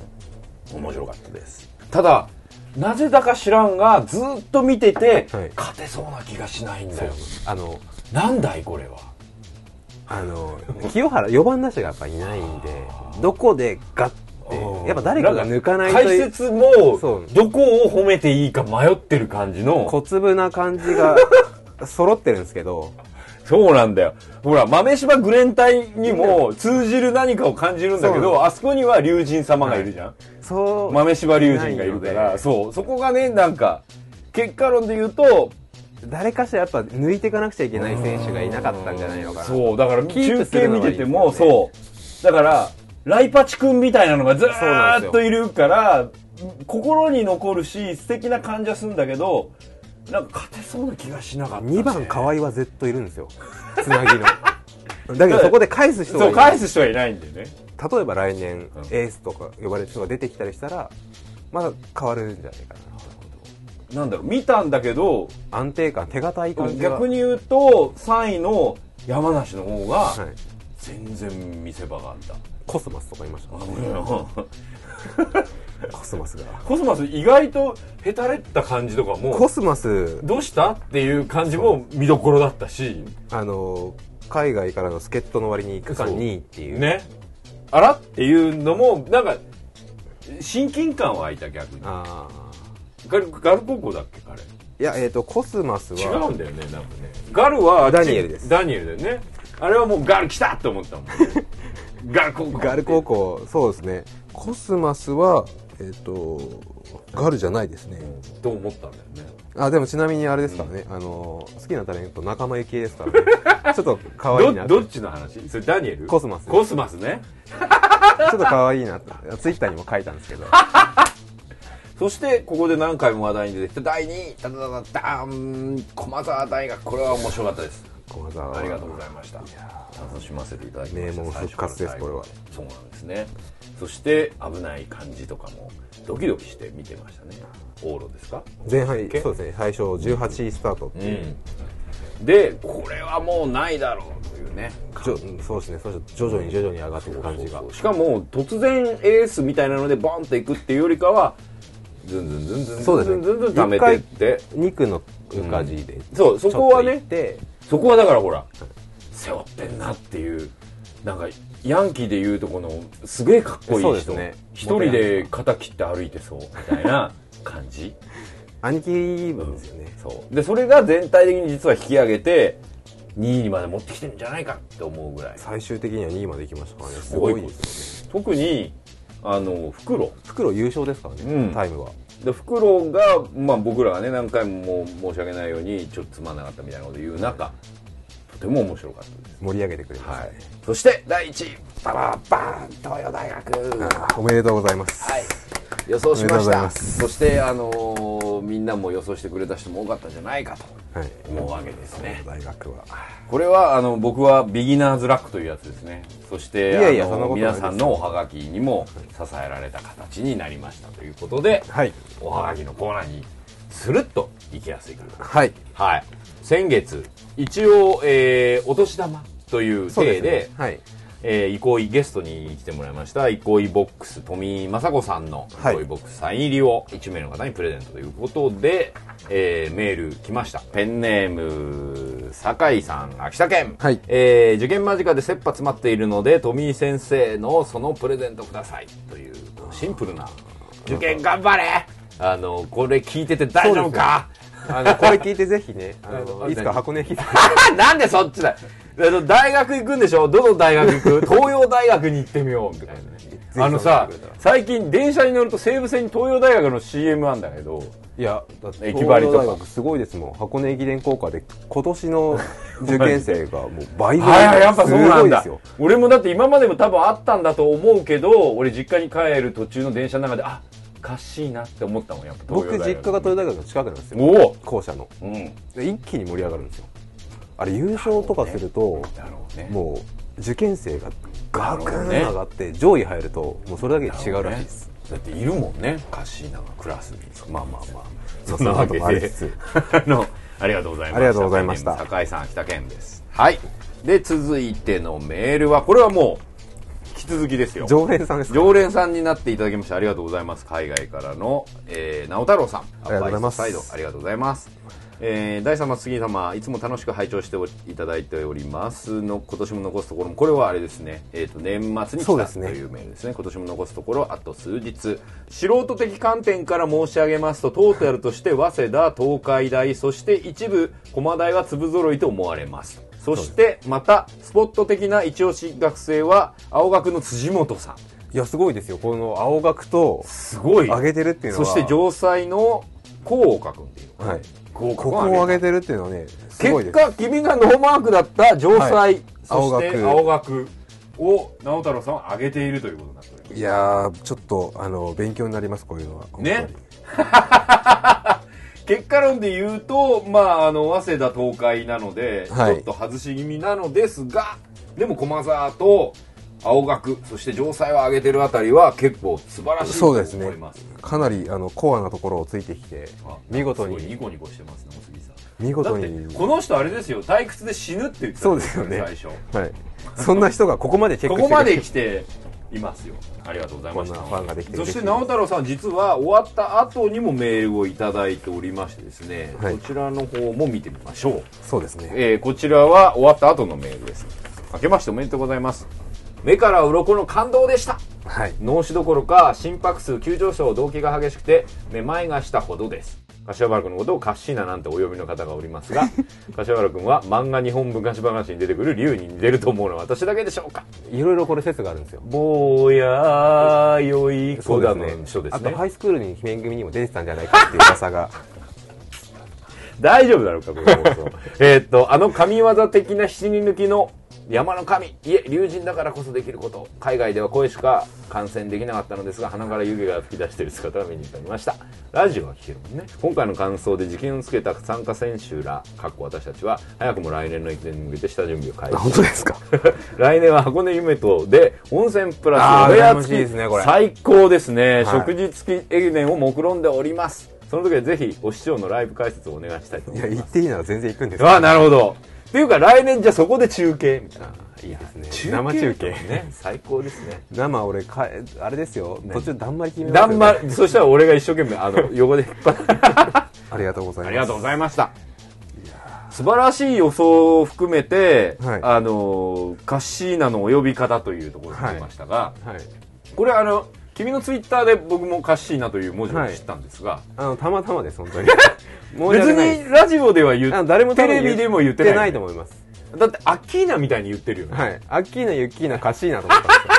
面白かったです。ただなぜだか知らんがずっと見てて、はい。勝てそうな気がしないんだよ。あのなんだいこれは。あの清原4番打者がやっぱいないんでどこでガッてやっぱ誰かが抜かないと解説もどこを褒めていいか迷ってる感じの。小粒な感じが 揃ってるんですけどそうなんだよ。ほら豆柴グレン隊にも通じる何かを感じるんだけどあそこには龍神様がいるじゃん、そう。豆柴龍神がいるから。そうそこがねなんか結果論で言うと誰かしらやっぱ抜いていかなくちゃいけない選手がいなかったんじゃないのかな。そうだから中継見ててはいいね。もそう。だからライパチ君みたいなのがずーっといるから心に残るし素敵な感じはするんだけどなんか勝てそうな気がしなかった、ね、2番河合はずっといるんですよ。つなぎの。だけどそこで返す人がそいうない。返す人はいないんでね。例えば来年うん。エースとか呼ばれる人が出てきたりしたらまだ変わるんじゃないかな。んだろう見たんだけどな安定感手堅い感じが。逆に言うと3位の山梨の方がはい、全然見せ場があった、コスマスとかいました コスマスが。コスマス意外とへたれった感じとかもコスマス。どうしたっていう感じも見どころだったし。あの海外からの助っ人の割に区間そう。2位っていう。ね。あら？っていうのもなんか親近感湧いた逆に。あガルガル高校だっけ？彼。ーいやえっ、とコスマスは。違うんだよねなんかね。ガルはダニエルです。ダニエルだよね。あれはもうガル来たって思ったもん、ね、ガル高校ガル高校そうですね。コスマスはえっ、とガルじゃないですね。と思ったんだよね。あでもちなみにあれですからね、あの好きなタレント仲間由紀恵ですからね。ちょっと可愛いな。どどっちの話？それダニエル？コスマス。コスマスね。ちょっと可愛いな。とツイッターにも書いたんですけど。そしてここで何回も話題に出てきた第2位。ダダダダン。駒澤大学。これは面白かったです駒澤は。ありがとうございました。楽しませていただきました。名門復活ですこれは。そうなんですね。そして危ない感じとかもドキドキして見てましたね。往路ですか？前半けそうですね。最初18位スタートっていう、でこれはもうないだろうというね。そうですね。そう徐々に徐々に上がっていく感じが。しかも突然エースみたいなのでボンといくっていうよりかはずんずんずんずんずそうんですねずんずんずん溜めてって肉の浮かじで、そうそこはねってそこはだからほら背負ってんなっていうなんかヤンキーでいうとこのすげえかっこいい人ね。一人で肩切って歩いてそうみたいな 感じ。兄貴分ですよね、そう。でそれが全体的に実は引き上げて2位にまで持ってきてるんじゃないかって思うぐらい。最終的には2位まで行きましたからね。すすごいごいですよね。特にあの袋。袋優勝ですからね、うん。タイムはで袋が、まあ、僕らがね何回も申し訳ないようにちょっとつまんなかったみたいなこと言う中とても面白かったです。盛り上げてくれまはい。すね、そして第1位ババッバーン東洋大学。おめでとうございます、はい。予想しました。そしてあのーみんなも予想してくれた人も多かったんじゃないかとはい。思うわけですね。大学は。これはあの僕はビギナーズラックというやつですね。そしていやいやそんなことないです。皆さんのおはがきにも支えられた形になりましたということで、はい。おはがきのコーナーにスルッと行きやすいかなはい。はい。先月一応、えーお年玉というそう体でですね。はいえー、憩いゲストに来てもらいました。憩いボックス富井雅子さんのはい。憩いボックスサイン入りを1名の方にプレゼントということで、えーメール来ました。ペンネーム酒井さん秋田県、はい。えー受験間近で切羽詰まっているので富井先生のそのプレゼントください。というシンプルな受験頑張れ。あのこれ聞いてて大丈夫か？あのこれ聞いてぜひね。あうんの いつか箱根駅伝 なんでそっちだ大学行くんでしょ？どの大学行く？東洋大学に行ってみようみたいなね。ひあのさ最近電車に乗ると西武線に東洋大学の CM あんだけど。いやだって駅張りとか。東洋大学すごいですもん。箱根駅伝効果で今年の 受験生がもう倍ぐはいはいやっぱそうなんだ。俺もだって今までも多分あったんだと思うけど俺実家に帰る途中の電車の中であかしいなって思ったもんやっぱ僕実家が東洋大学の近くなんですよ。おお。校舎の。うん。で一気に盛り上がるんですよあれ優勝とかするとだろうね。もう受験生がガクン上がって上位入るともうそれだけで違うらしいです。だっているもんね。カッシーナがクラスに。まあまあまあ。そそんなわけで。あのありがとうございました。ありがとうございました。酒井さん秋田県です。はい。で続いてのメールはこれはもう引き続きですよ。常連さんですか？常連さんになっていただきましてありがとうございます。海外からの、えー、直太朗さん。ありがとうございます。ありがとうございますえー、第3杉様いつも楽しく拝聴しておいただいております。の今年も残すところもこれはあれですね、えー、と年末に来たとそうですね。いうメールですね。今年も残すところあと数日。素人的観点から申し上げますとトータルとして早稲田 東海大そして一部駒大は粒揃いと思われます。そしてまたスポット的な一押し学生は青学の辻本さん。いやすごいですよ。この青学とすごい。上げてるっていうのは。そして城西の項を書くんでいう。のはいここを上げてる。っていうのはねすごいです。結果君がノーマークだった城西、はい。そして青青学を直太朗さんは上げているということになっております。いやーちょっとあの勉強になりますこういうのは。ね。結果論で言うと、まあ、あの早稲田東海なので、はい。ちょっと外し気味なのですがでも駒澤と青学そして城西を上げてるあたりは結構素晴らしいと思そうですね。います。かなりあのコアなところをついてきてあ見事すごいニにコニコしてますねお杉さん。見事に。この人あれですよ。退屈で死ぬって言ってたそうですよね。最初。はい。そんな人がここまでチェックしてここまで来ていますよ。ありがとうございました。こんなファンができてそして直太朗さん実は終わった後にもメールをいただいておりましてですね、はい。こちらの方も見てみましょう、そうですね。えーこちらは終わった後のメールです。明けましておめでとうございます目から鱗の感動でした。はい。脳死どころか心拍数急上昇動悸が激しくてめまいがしたほどです。柏原君のことをカッシーナなんてお呼びの方がおりますが 柏原君は漫画日本昔話に出てくる竜に似てると思うのは私だけでしょうか？いろいろこれ説があるんですよ。坊やよい子だの人ですね。あとハイスクールに姫組にも出てたんじゃないかっていう噂が大丈夫だろうかこの放送。えーっとあの神業的な七人抜きの山の神。いえ竜神だからこそできること。海外では声しか観戦できなかったのですが鼻から湯気が噴き出している姿が目に浮かびました。ラジオは聞けるもんね。今回の感想で時間をつけた参加選手らかっこ私たちは早くも来年の駅伝に向けて下準備を開始。本当ですか？来年は箱根夢とで温泉プあラスお部屋付きですねこれ。最高ですね、はい。食事付き駅伝を目論んでおりますその時はぜひお師匠のライブ解説をお願いしたいといや思います。言っていいなら全然行くんですああなるほど。っていうか来年じゃあそこで中継？みたいなあいいですね。生中継？ね最高ですね。生俺かあれですよ。途中だんまり決めだんまりそしたら俺が一生懸命あの 横で引っ張ってありがとうございます。ありがとうございました。素晴らしい予想を含めて、はい。あのカッシーナのお呼び方というところに出ましたが、はい。これあの君のツイッターで僕もカッシーナという文字を知ったんですが、あのたまたまです本当に。別にラジオでは言っあの誰もテレビでも言ってないないと思います。だってアッキーナみたいに言ってるよね、はい。アッキーナユッキーナカシーナと思ったんですよ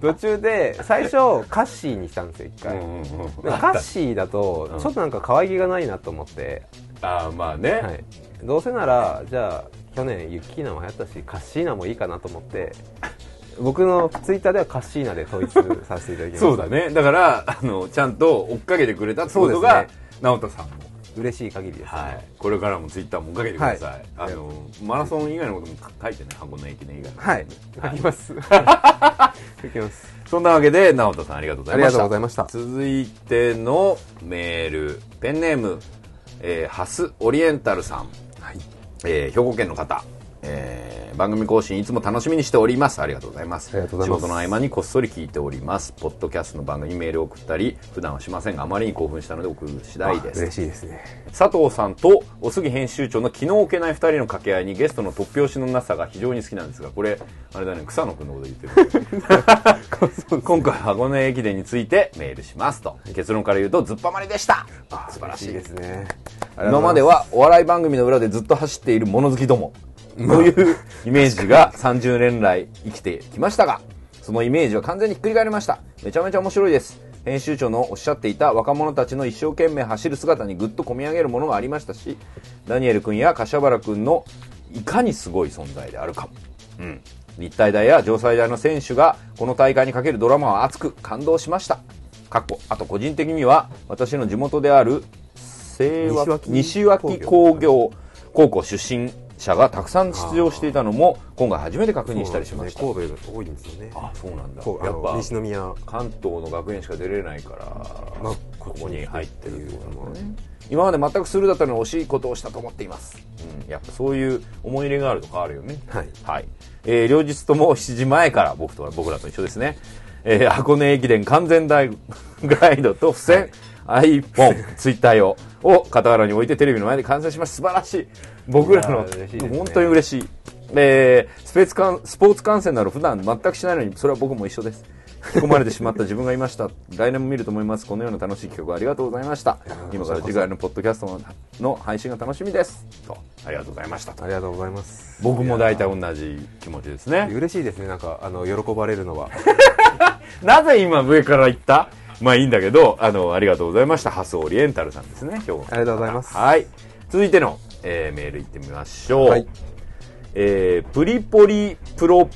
途中で最初カッシーにしたんですよ一回、うんうんうんカッシーだとちょっとなんか可愛げがないなと思って、ああまあね、はい、どうせならじゃあ去年ユッキーナも流行ったしカッシーナもいいかなと思って僕のツイッターではカッシーナで統一させていただきました。そうだね。だからあのちゃんと追っかけてくれたってことそうが、です直人さんも。嬉しい限りです、はい、これからもツイッターも追っかけてください、はい。あのマラソン以外のことも書いてね箱根駅伝以外のこともはい。書きます。書きます。そんなわけで直人さんありがとうございました。ありがとうございました。続いてのメール。ペンネーム、えーハスオリエンタルさん、はいえー兵庫県の方、えー番組更新いつも楽しみにしております。ありがとうございます。仕事の合間にこっそり聞いております。ポッドキャストの番組にメールを送ったり普段はしませんがあまりに興奮したので送る次第です。嬉しいですね。佐藤さんとお杉編集長の気の置けない2人の掛け合いにゲストの突拍子のなさが非常に好きなんですがこれあれだね草野君のこと言ってる。今回箱根駅伝についてメールしますと。結論から言うとずっぱまりでした。素晴らしい。嬉ですね。今まではお笑い番組の裏でずっと走っている物好きども というイメージが30年来生きてきましたがそのイメージは完全にひっくり返りました。めちゃめちゃ面白いです。編集長のおっしゃっていた若者たちの一生懸命走る姿にぐっと込み上げるものがありましたしダニエル君や柏原君のいかにすごい存在であるか。も、うん、日体大や城西大の選手がこの大会にかけるドラマは熱く感動しました。かっこあと個人的には私の地元である西脇工業高校出身者がたくさん出場していたのも今回初めて確認したりしました、ね。神戸が多いんですよね。あそうなんだ。やっぱ西宮。関東の学園しか出れないから、まあここに入ってるっていうのね。今まで全くスルーだったのに惜しいことをしたと思っています、うん、やっぱそういう思い入れがあると変わるよね。はい。はい、えー両日とも7時前から僕とは僕らと一緒ですね、えー箱根駅伝完全大ガイドと付箋、iPhone、ツイッター用を傍らに置いてテレビの前で観戦します。素晴らしい。僕らのね。本当に嬉しい、えースペーツ観スポーツ観戦など普段全くしないのにそれは僕も一緒です。引き込まれてしまった自分がいました。来年も見ると思います。このような楽しい企画ありがとうございました。今から次回のポッドキャストのの配信が楽しみです。とありがとうございましたと。ありがとうございます。僕も大体同じ気持ちですね。嬉しいですね。なんかあの喜ばれるのは。なぜ今上から言った？まあいいんだけど、あの、ありがとうございました。ハスオリエンタルさんですね、今日。ありがとうございますはい。続いての、えーメールいってみましょう。はいえープリポリプロ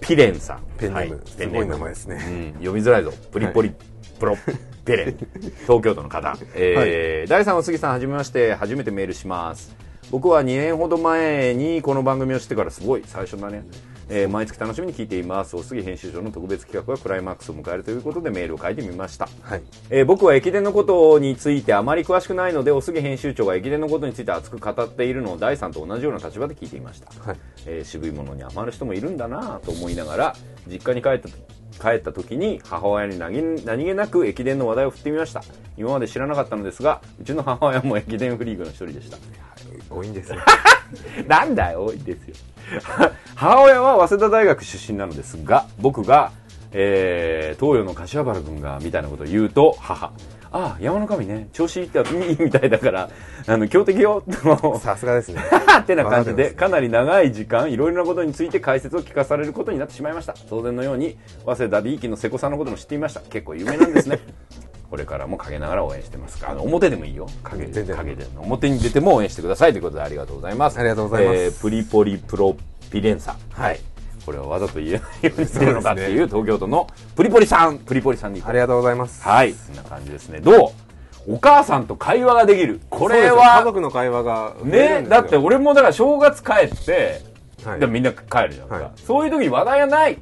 ピレンさん。ペンネームはいすごい名前ですねうん、読みづらいぞ。プリポリプロピレン。東京都の方。えー第3話杉さん、はじめまして。初めてメールします。僕は2年ほど前にこの番組を知ってからすごい最初だね、えー毎月楽しみに聞いています。お杉編集長の特別企画がクライマックスを迎えるということでメールを書いてみました。はい。えー僕は駅伝のことについてあまり詳しくないのでお杉編集長が駅伝のことについて熱く語っているのを第3と同じような立場で聞いていました、はい。えー渋いものに余る人もいるんだなと思いながら実家に帰った帰った時に母親に何何気なく駅伝の話題を振ってみました。今まで知らなかったのですがうちの母親も駅伝フリークの一人でした。多いんですね なんだよ多いですよ 母親は早稲田大学出身なのですが僕が、えー東洋の柏原君がみたいなことを言うと母ああ山の神ね調子いいっていいみたいだからあの強敵よさすがですね。ってな感じでかなり長い時間いろいろなことについて解説を聞かされることになってしまいました。当然のように早稲田 D 期の瀬古さんのことも知っていました。結構有名なんですね これからも陰ながら応援してますあの表でもいいよ。陰で陰で表に出ても応援してくださいということでありがとうございます。ありがとうございます。えープリポリプロピレンサ。はい。これはわざと言えないようにしてるのかっていう 東京都のプリポリさん。プリポリさんにありがとうございます。はい。そんな感じですね。どう？お母さんと会話ができる。これは家族の会話がねだって俺もだから正月帰って、はい。でみんな帰るじゃんか、はい。そういう時に話題がない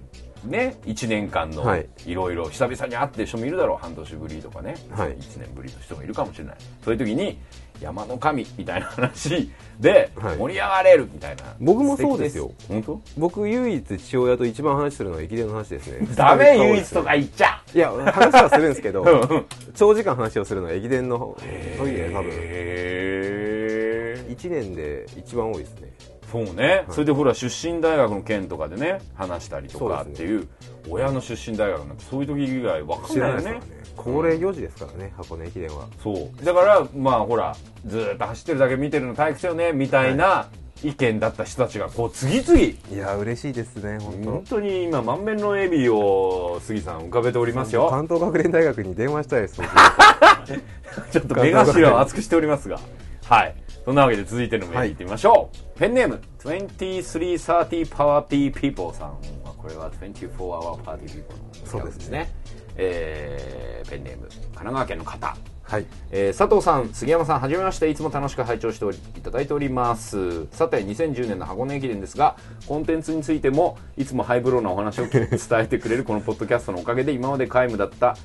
ね、1年間のはい。いろいろ久々に会ってる人もいるだろう半年ぶりとかね、はい。1年ぶりの人もいるかもしれない。そういう時に山の神みたいな話ではい。盛り上がれるみたいな、僕もそうです。よ。本当？僕唯一父親と一番話するのは駅伝の話ですね。ダメ唯一とか言っちゃ。いや話はするんですけど長時間話をするのは駅伝の時で多分。へー。1年で一番多いですねそうね、それでほら出身大学の県とかでね話したりとかっていう親の出身大学なんてそういう時以外分かん知ないよね。らないですからね。恒例行事ですからね箱根駅伝は。そう。だからまあほらずーっと走ってるだけ見てるの退屈よねみたいな意見だった人たちがこう次々。いや嬉しいですね本本当に今満面の笑みを杉さん浮かべておりますよ。関東学連大学に電話したいです僕。ちょっと目頭を熱くしておりますが。はいそんなわけで続いてのメールい。ってみましょう、ペンネーム2330 Party People さん。まあこれは24 Hour Party People のそうですね。ねえーペンネーム神奈川県の方。はい。えー佐藤さん、杉山さん、はじめまして、いつも楽しく拝聴しておりいただいております。さて、2010年の箱根駅伝ですが、コンテンツについても、いつもハイブローなお話を伝えてくれるこのポッドキャストのおかげで、今まで皆無だった、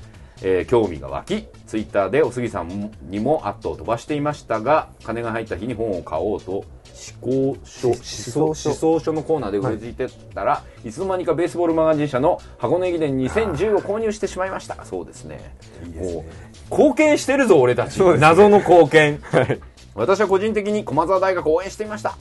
えー興味が湧き、ツイッターでお杉さんにもアットを飛ばしていましたが、金が入った日に本を買おうと、思考書、思想書。思想書のコーナーでうれついてたら、い、つの間にかベースボールマガジン社の箱根駅伝2010を購入してしまいました。そうですね。いいですね。貢献してるぞ俺たち、ね。謎の貢献、私は個人的に駒澤大学を応援していました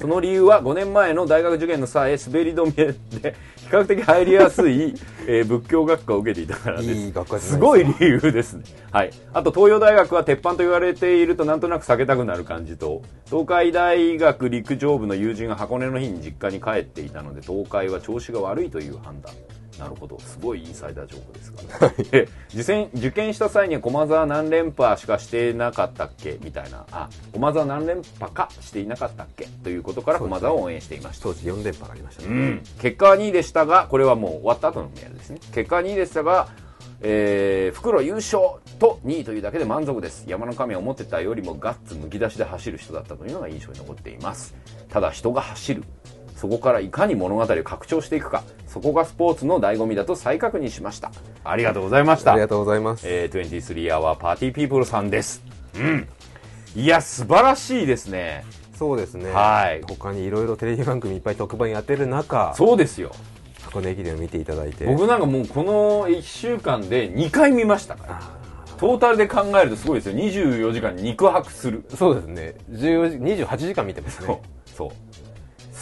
その理由は5年前の大学受験の際滑り止めで比較的入りやすい、えー仏教学科を受けていたからです。いい学科じゃないですか。すごい理由ですね。はい。あと東洋大学は鉄板と言われているとなんとなく避けたくなる感じと東海大学陸上部の友人が箱根の日に実家に帰っていたので東海は調子が悪いという判断。なるほど。すごいインサイダー情報ですが、え受験受験した際には駒澤何連覇しかしてなかったっけ？みたいな。あ駒澤何連覇かしていなかったっけ？ということから駒澤を応援していました当時4連覇がありましたね、うん、結果は2位でしたがこれはもう終わった後のメールですね。結果は2位でしたが、えー、袋優勝と2位というだけで満足です。山の神は思ってたよりもガッツむき出しで走る人だったというのが印象に残っています。ただ人が走るそこからいかに物語を拡張していくかそこがスポーツの醍醐味だと再確認しました。ありがとうございました。ありがとうございます、えー、23 Hour Party People さんです。うん。いや素晴らしいですね。そうですね。はい。他にいろいろテレビ番組いっぱい特番やってる中そうですよ。箱根駅伝を見ていただいて。僕なんかもうこの1週間で2回見ましたから。トータルで考えるとすごいですよ。24時間に肉薄する。そうですね。14時28時間見てますそう。ねそう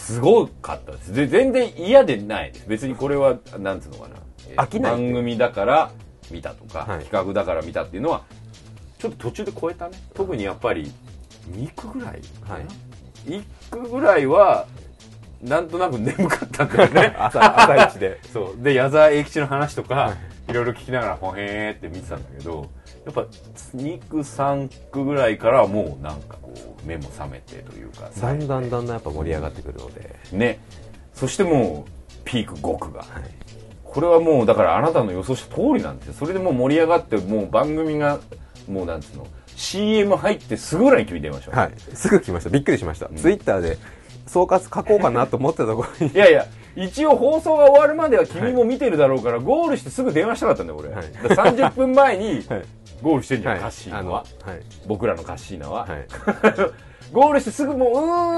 すごかったです。で全然嫌でないです。別にこれはなんつうのかな、えー飽きない番組だから見たとか、はい。企画だから見たっていうのはちょっと途中で超えたね。特にやっぱり2区ぐらいはい。1区ぐらいはなんとなく眠かったんだよね。朝朝一で。そう。で矢沢永吉の話とか、い、ろいろ聞きながらほへーって見てたんだけどやっぱ2区3区ぐらいからはもうなんかこう目も覚めてというかだんだんだんだんやっぱ盛り上がってくるので、ね。そしてもうピーク5区が。はい、これはもうだからあなたの予想した通りなんですよ。それでもう盛り上がってもう番組がもうなんつうの CM 入ってすぐぐらいに君出ましょう、はい、すぐ来ました。びっくりしました、ツイッターで総括書こうかなと思ってたところに。いやいや一応放送が終わるまでは君も見てるだろうから、ゴールしてすぐ電話したかったんだよ俺、はい。だから30分前に はいゴールしてんじゃん、はい。カッシーナは。はい。僕らのカッシーナは、はい。ゴールしてすぐもう、う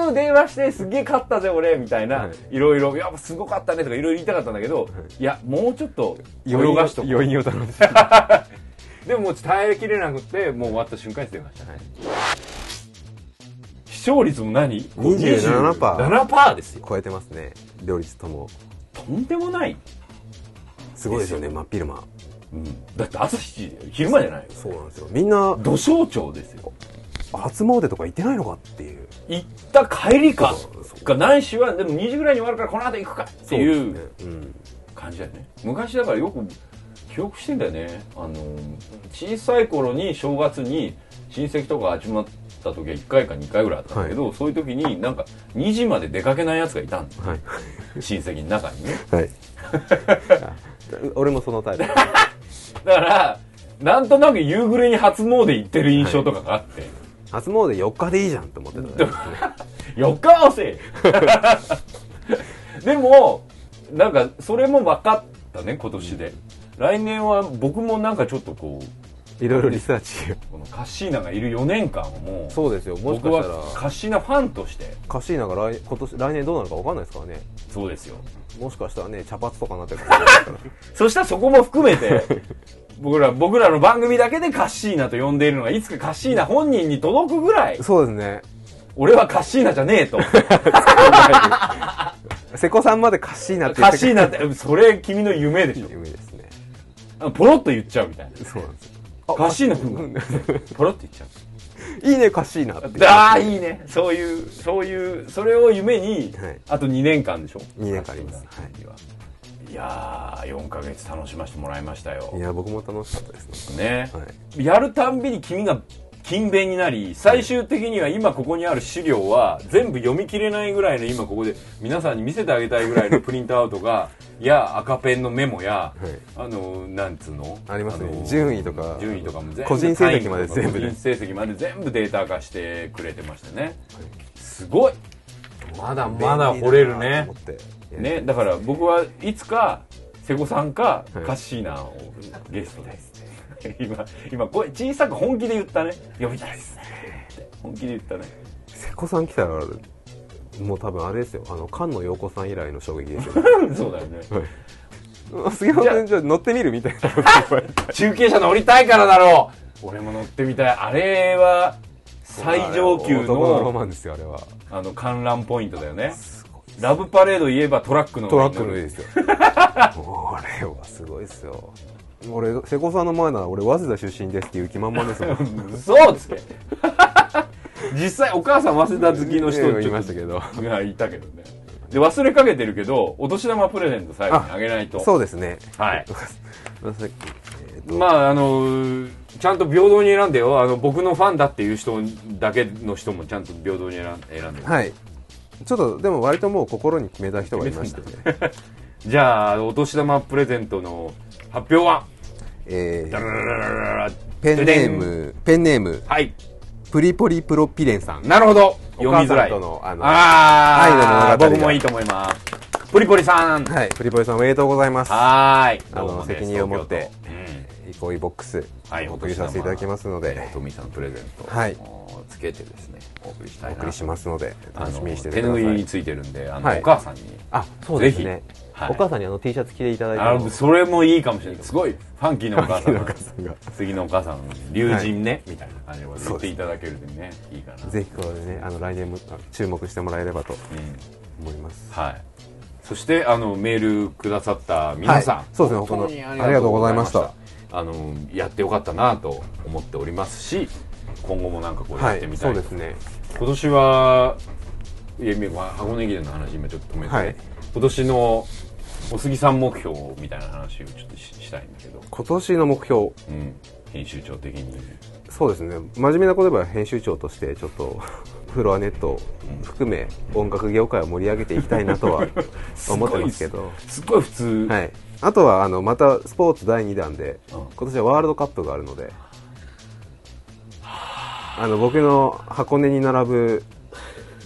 ーん、電話して、すっげえ勝ったぜ、俺、みたいな、はい。いろいろ、やっぱすごかったねとかいろいろ言いたかったんだけど、い。や、もうちょっと、泳がしと余韻を楽しんで でももう耐えきれなくて、もう終わった瞬間に電話した。視聴率も何？27% 7%ですよ。超えてますね。両率とも。とんでもない。すごいですよね真っ昼間うん。だって朝7時。昼間じゃないよ。そうなんですよ。みんな土象徴ですよ。初詣とか行ってないのかっていう。行った帰りか。そうそう。か、ないしは、でも2時ぐらいに終わるからこの後行くか。っていうそうん感じだよね。昔だからよく記憶してんだよね。あの小さい頃に正月に親戚とか集まった時は1回か2回ぐらいあったんだけど、そういう時になんか2時まで出かけないやつがいたんだよはい。親戚の中にね。はい 俺もそのタイプ。だからなんとなく夕暮れに初詣行ってる印象とかがあって、初詣4日でいいじゃんって思ってた。んですね4日合わせ。でもなんかそれも分かったね今年で、来年は僕もなんかちょっとこういろいろリサーチこのカッシーナがいる4年間をもうそうですよ。もしか僕したら。はカッシーナファンとして。カシーナが来今年来年どうなるか分かんないですからね。そうですよ。もしかしたらね茶髪とかなってるかもしれないから。そしたらそこも含めて 僕ら僕らの番組だけでカッシーナと呼んでいるのがいつかカッシーナ本人に届くぐらい。そうですね。俺はカッシーナじゃねえと。瀬古さんまでカシーナってカッ言ってくれ。シーナってそれ君の夢でしょ。夢ですね。ポロッと言っちゃうみたいな。そうなんですよカッシーナ君が。ポロッと言っちゃう。いいねカシーナって。ああいいね。そういうそういうそれを夢に、はい。あと2年間でしょ。2年間あります。いやー4ヶ月楽しませてもらいましたよ。いや僕も楽しかったですね。ね、はい。やるたんびに君が勤勉になり最終的には今ここにある資料は全部読み切れないぐらいの今ここで皆さんに見せてあげたいぐらいの プリントアウトがや赤ペンのメモや、あのなんつうの？ありますね。の順位とか。順位とかも全部個人成績まで全部個人成績まで全部データ化してくれてましたね。すごい。まだまだ掘れるね。ねだから僕はいつか瀬古さんかはい。カッシーナをゲストで 今今これ小さく本気で言ったね。呼びたいです本気で言ったね。瀬古さん来たらもう多分あれですよ。あの菅野陽子さん以来の衝撃ですよ。そうだよね。あ杉山君じ乗ってみるみたいな。中継車乗りたいからだろう。俺も乗ってみたい。あれは最上級男のロのマンですよあれは。あの観覧ポイントだよね。ラブパレード言えばトラックのトラックの上ですよ。これはすごいですよ俺瀬古さんの前なら俺早稲田出身ですっていう気満々ですもん。嘘っつって 実際お母さん早稲田好きの人いやいましたけど。とがいたけどねで忘れかけてるけどお年玉プレゼント最後にあげないと。そうですね。はい。まああのちゃんと平等に選んでよ。あの僕のファンだっていう人だけの人もちゃんと平等に選ん選んではい。ちょっとでも割ともう心に決めた人がいましてね。じゃあお年玉プレゼントの発表は？ペンネームペンネームはいプリポリプロピレンさんなるほどお読みづらいあのあ僕もいいと思いますポリポリさんはいプリポリさんおめでとうございますはーいあの責任を持って憩いボックスはいお送りさせていただきますのでトミーさんプレゼントはいをつけてですねお送りしたいなお送りしますので楽しみにしてください拭いについてるんでお母さんにあそうですねお母さんにあの T シャツ着ていただいてあのそれもいいかもしれない。すごい。ファンキーなお母さん。が。次のお母さん龍神ね、みたいな感じで言っていただけるとねいいかな。ぜひこれねあの来年もあ注目してもらえればとうん。思います。はい。そしてあのメールくださった皆さん、はい。そうですね。本当にありがとうございました。あのやってよかったなと思っておりますし今後もなんかこうやはい。ってみたい、そうですね。今年はいや今箱根駅伝の話今ちょっと止めて、はい。今年のお杉さん目標みたいな話をちょっとししたいんだけど、今年の目標。うん、編集長的に。そうですね。真面目なこと言えば編集長としてちょっと フロアネットを含め音楽業界を盛り上げていきたいなとは 思ってますけど。すっごい普通、はい。あとはあのまたスポーツ第2弾でうん。今年はワールドカップがあるので。あの僕の箱根に並ぶ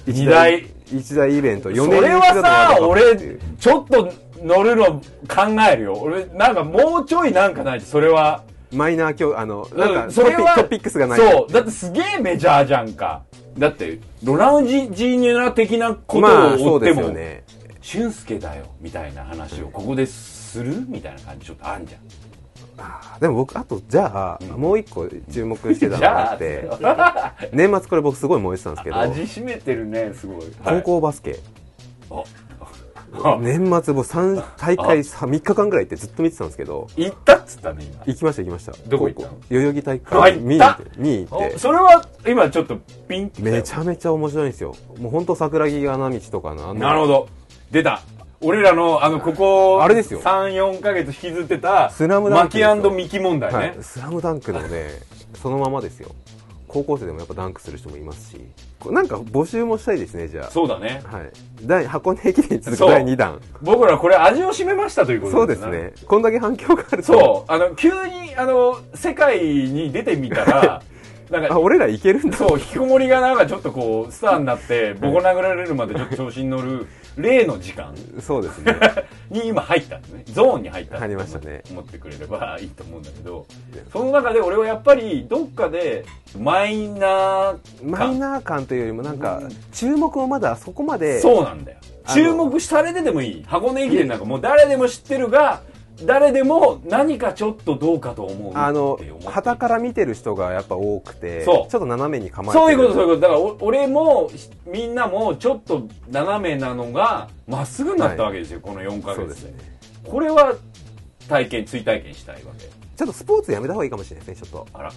二大一大イベント4そ年に一度のワーさルドカップっていう。俺ちょっと乗るの考えるよ。俺なんかもうちょいなんかないとそれは。マイナー今日あのなんかうんそれはトピックスがない。そう。だってすげえメジャーじゃんか。だってロナウジーニャ的なことまあそうでを追っても、すよね。俊介だよみたいな話をここでするみたいな感じちょっとあんじゃん。あーでも僕あとじゃあ、うん。もう一個注目してたのがあって 年末これ僕すごい燃えてたんですけど味しめてるねすごい。高校バスケ、はいあ 年末僕3大会3日間ぐらい行ってずっと見てたんですけど行ったっつったね今。行きました行きました。どこ行ったの？代々木体育あ館見に行行って見に行って。おそれは今ちょっとピンってめちゃめちゃ面白いんですよ。もう本当桜木花道とかのあのなるほど。出た。俺らのあのここあれですよ。34か月引きずってたスラムダンマキクミキ問題ね、はい、スラムダンクのねそのままですよ。高校生でもやっぱダンクする人もいますし。こなんか募集もしたいですねじゃそうだね。あはい。第箱根駅伝に続く第2弾。僕らこれ味を占めましたということそうですね。こんだけ反響があると。そう。あの急にあの世界に出てみたら なんかあ俺らいけるんだ。そう引きこもりがなんかちょっとこうスターになってボコ殴られるまでちょっと調子に乗る例の時間。そうですね。に今入ったんですね。ゾーンに入った入りましたね思ってくれればいいと思うんだけどその中で俺はやっぱりどっかでマイナー感。マイナー感というよりもなんか注目をまだそこまでそうなんだよ。注目されてでもいい。箱根駅伝なんかもう誰でも知ってるが誰でも何かちょっとどうかと思うあの旗から見てる人がやっぱ多くてそう。ちょっと斜めに構えてそういうことそういううこと。だからお俺もみんなもちょっと斜めなのがまっすぐになったわけですよ、この4ヶ月でそうですね。これは体験追体験したいわけ。ちょっとスポーツやめた方がいいかもしれないですねちょっあら。と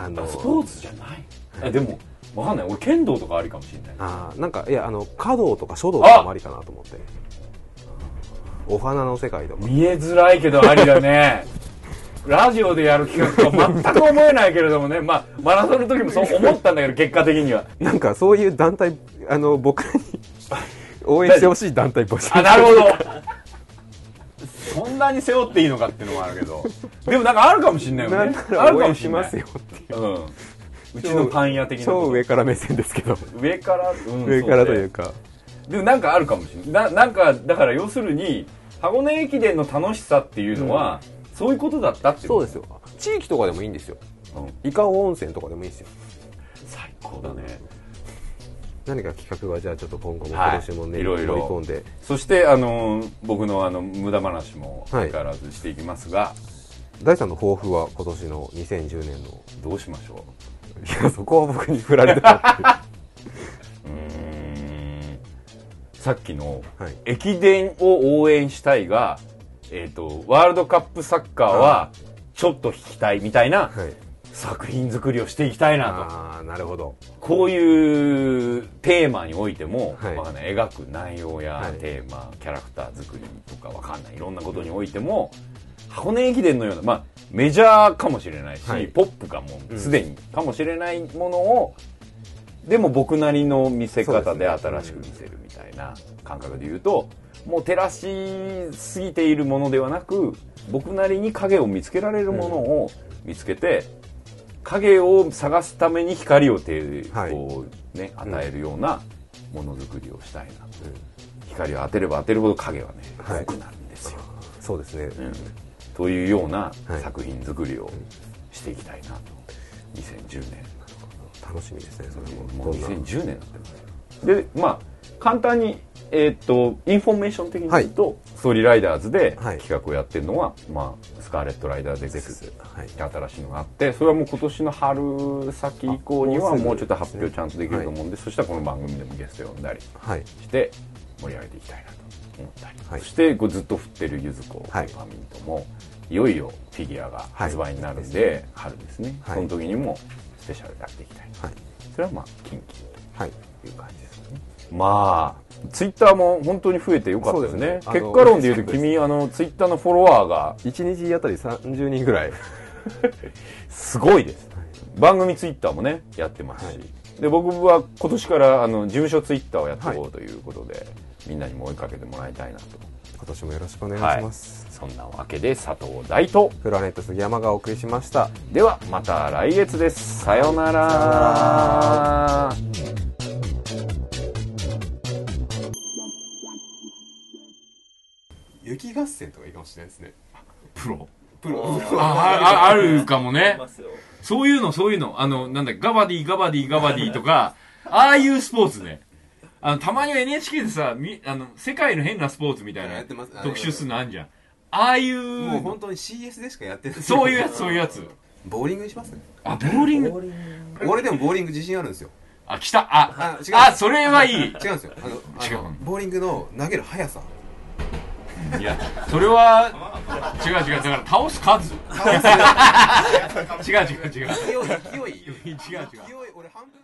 あのあスポーツじゃない。あでもわかんない。俺剣道とかありかもしれない。あーなんかいやあの華道とか書道とかもありかなと思ってお花の世界とか。見えづらいけどありだね。ラジオでやる企画とは全く思えないけれどもね。まあマラソンの時もそう思ったんだけど結果的には。なんかそういう団体あの僕らに応援してほしい団体募集。あなるほど。そんなに背負っていいのかっていうのもあるけど。でもなんかあるかもしんないよね。あるかもしんないしますよっていう。うん。うちのパン屋的な超上から目線ですけど。上から、うん。上からとそいうかでもなんかあるかもしれない。ななんかだから要するに箱根駅伝の楽しさっていうのは、そういうことだったっていうそうですよ。地域とかでもいいんですよ。うん。伊香保温泉とかでもいいですよ。最高だね。何か企画はじゃあちょっと今後もはい。今年もね、いろいろ。盛り込んで。そしてあの僕のあの無駄話もはい。相変わらずしていきますが、大さんの抱負は今年の2010年の。どうしましょいやそこは僕に振られてたっていう んさっきのはい。駅伝を応援したいが、えー、とワールドカップサッカーはちょっと引きたいみたいなはい。作品作りをしていきたいなと。ああなるほど。こういうテーマにおいても、はい。わかんない。描く内容やはい。テーマ、キャラクター作りとかわかんない。いろんなことにおいても箱根駅伝のような、まあ、メジャーかもしれないし、はい。ポップかもすでにかもしれないものを、でも僕なりの見せ方で新しく見せるみたいな感覚で言うともう照らしすぎているものではなく僕なりに影を見つけられるものを見つけて、影を探すために光をて、はい。こうね、与えるようなものづくりをしたいな。と、光を当てれば当てるほど影はねはい。濃くなるんですよ、そうですね、うん。というようなはい。作品作りをしていきたいなと。2010年楽しみですねそれも。もうどんな？2010年だってでまあ簡単にえーっとインフォメーション的に言うと、ストーリーライダーズではい。企画をやってるのは、まあ、スカーレット・ライダーゼックスはい。新しいのがあってそれはもう今年の春先以降にはあもうちょっと発表ちゃんとできると思うんで、そしたらこの番組でもゲスト呼んだりはい。して盛り上げていきたいなと思ったり、はい。そしてこうずっと振ってるゆず子フはい。ァミントもいよいよフィギュアが発売になるんで、春ですね、はい。その時にもスペシャルやっていきたい。はい。それはまあ近々はいという感じですよね。まあツイッターも本当に増えてよかったですね。ね。結果論でいうと君あのツイッターのフォロワーが1日あたり30人ぐらい。すごいです、番組ツイッターもねやってますし、はい。で僕は今年からあの事務所ツイッターをやっていこうということで、みんなにも追いかけてもらいたいなと。今年もよろしくお願いします、そんなわけで佐藤大とプラネット杉山がお送りしました。ではまた来月です。さようなら。雪合戦とかいいかもしれないですね。プロ？プロ。あああるかもね。そういうのそういうの。あのなんだガバディガバディガバディとか ああいうスポーツね。あのたまに NHK でさみあの世界の変なスポーツみたいなやってます。特集するのあんじゃんああいうもう本当に CS でしかやってない。そういうやつそういうやつ。ボーリングにしますね。あボーリング？俺でもボーリング自信あるんですよ。あ来た。ああ違うあそれはいい。違うんですよ。あのあ違う。のボーリングの投げる速さ。いやそれは違う違う。だから倒す数。違う違う違う。勢い勢い。違う違う。勢い俺半分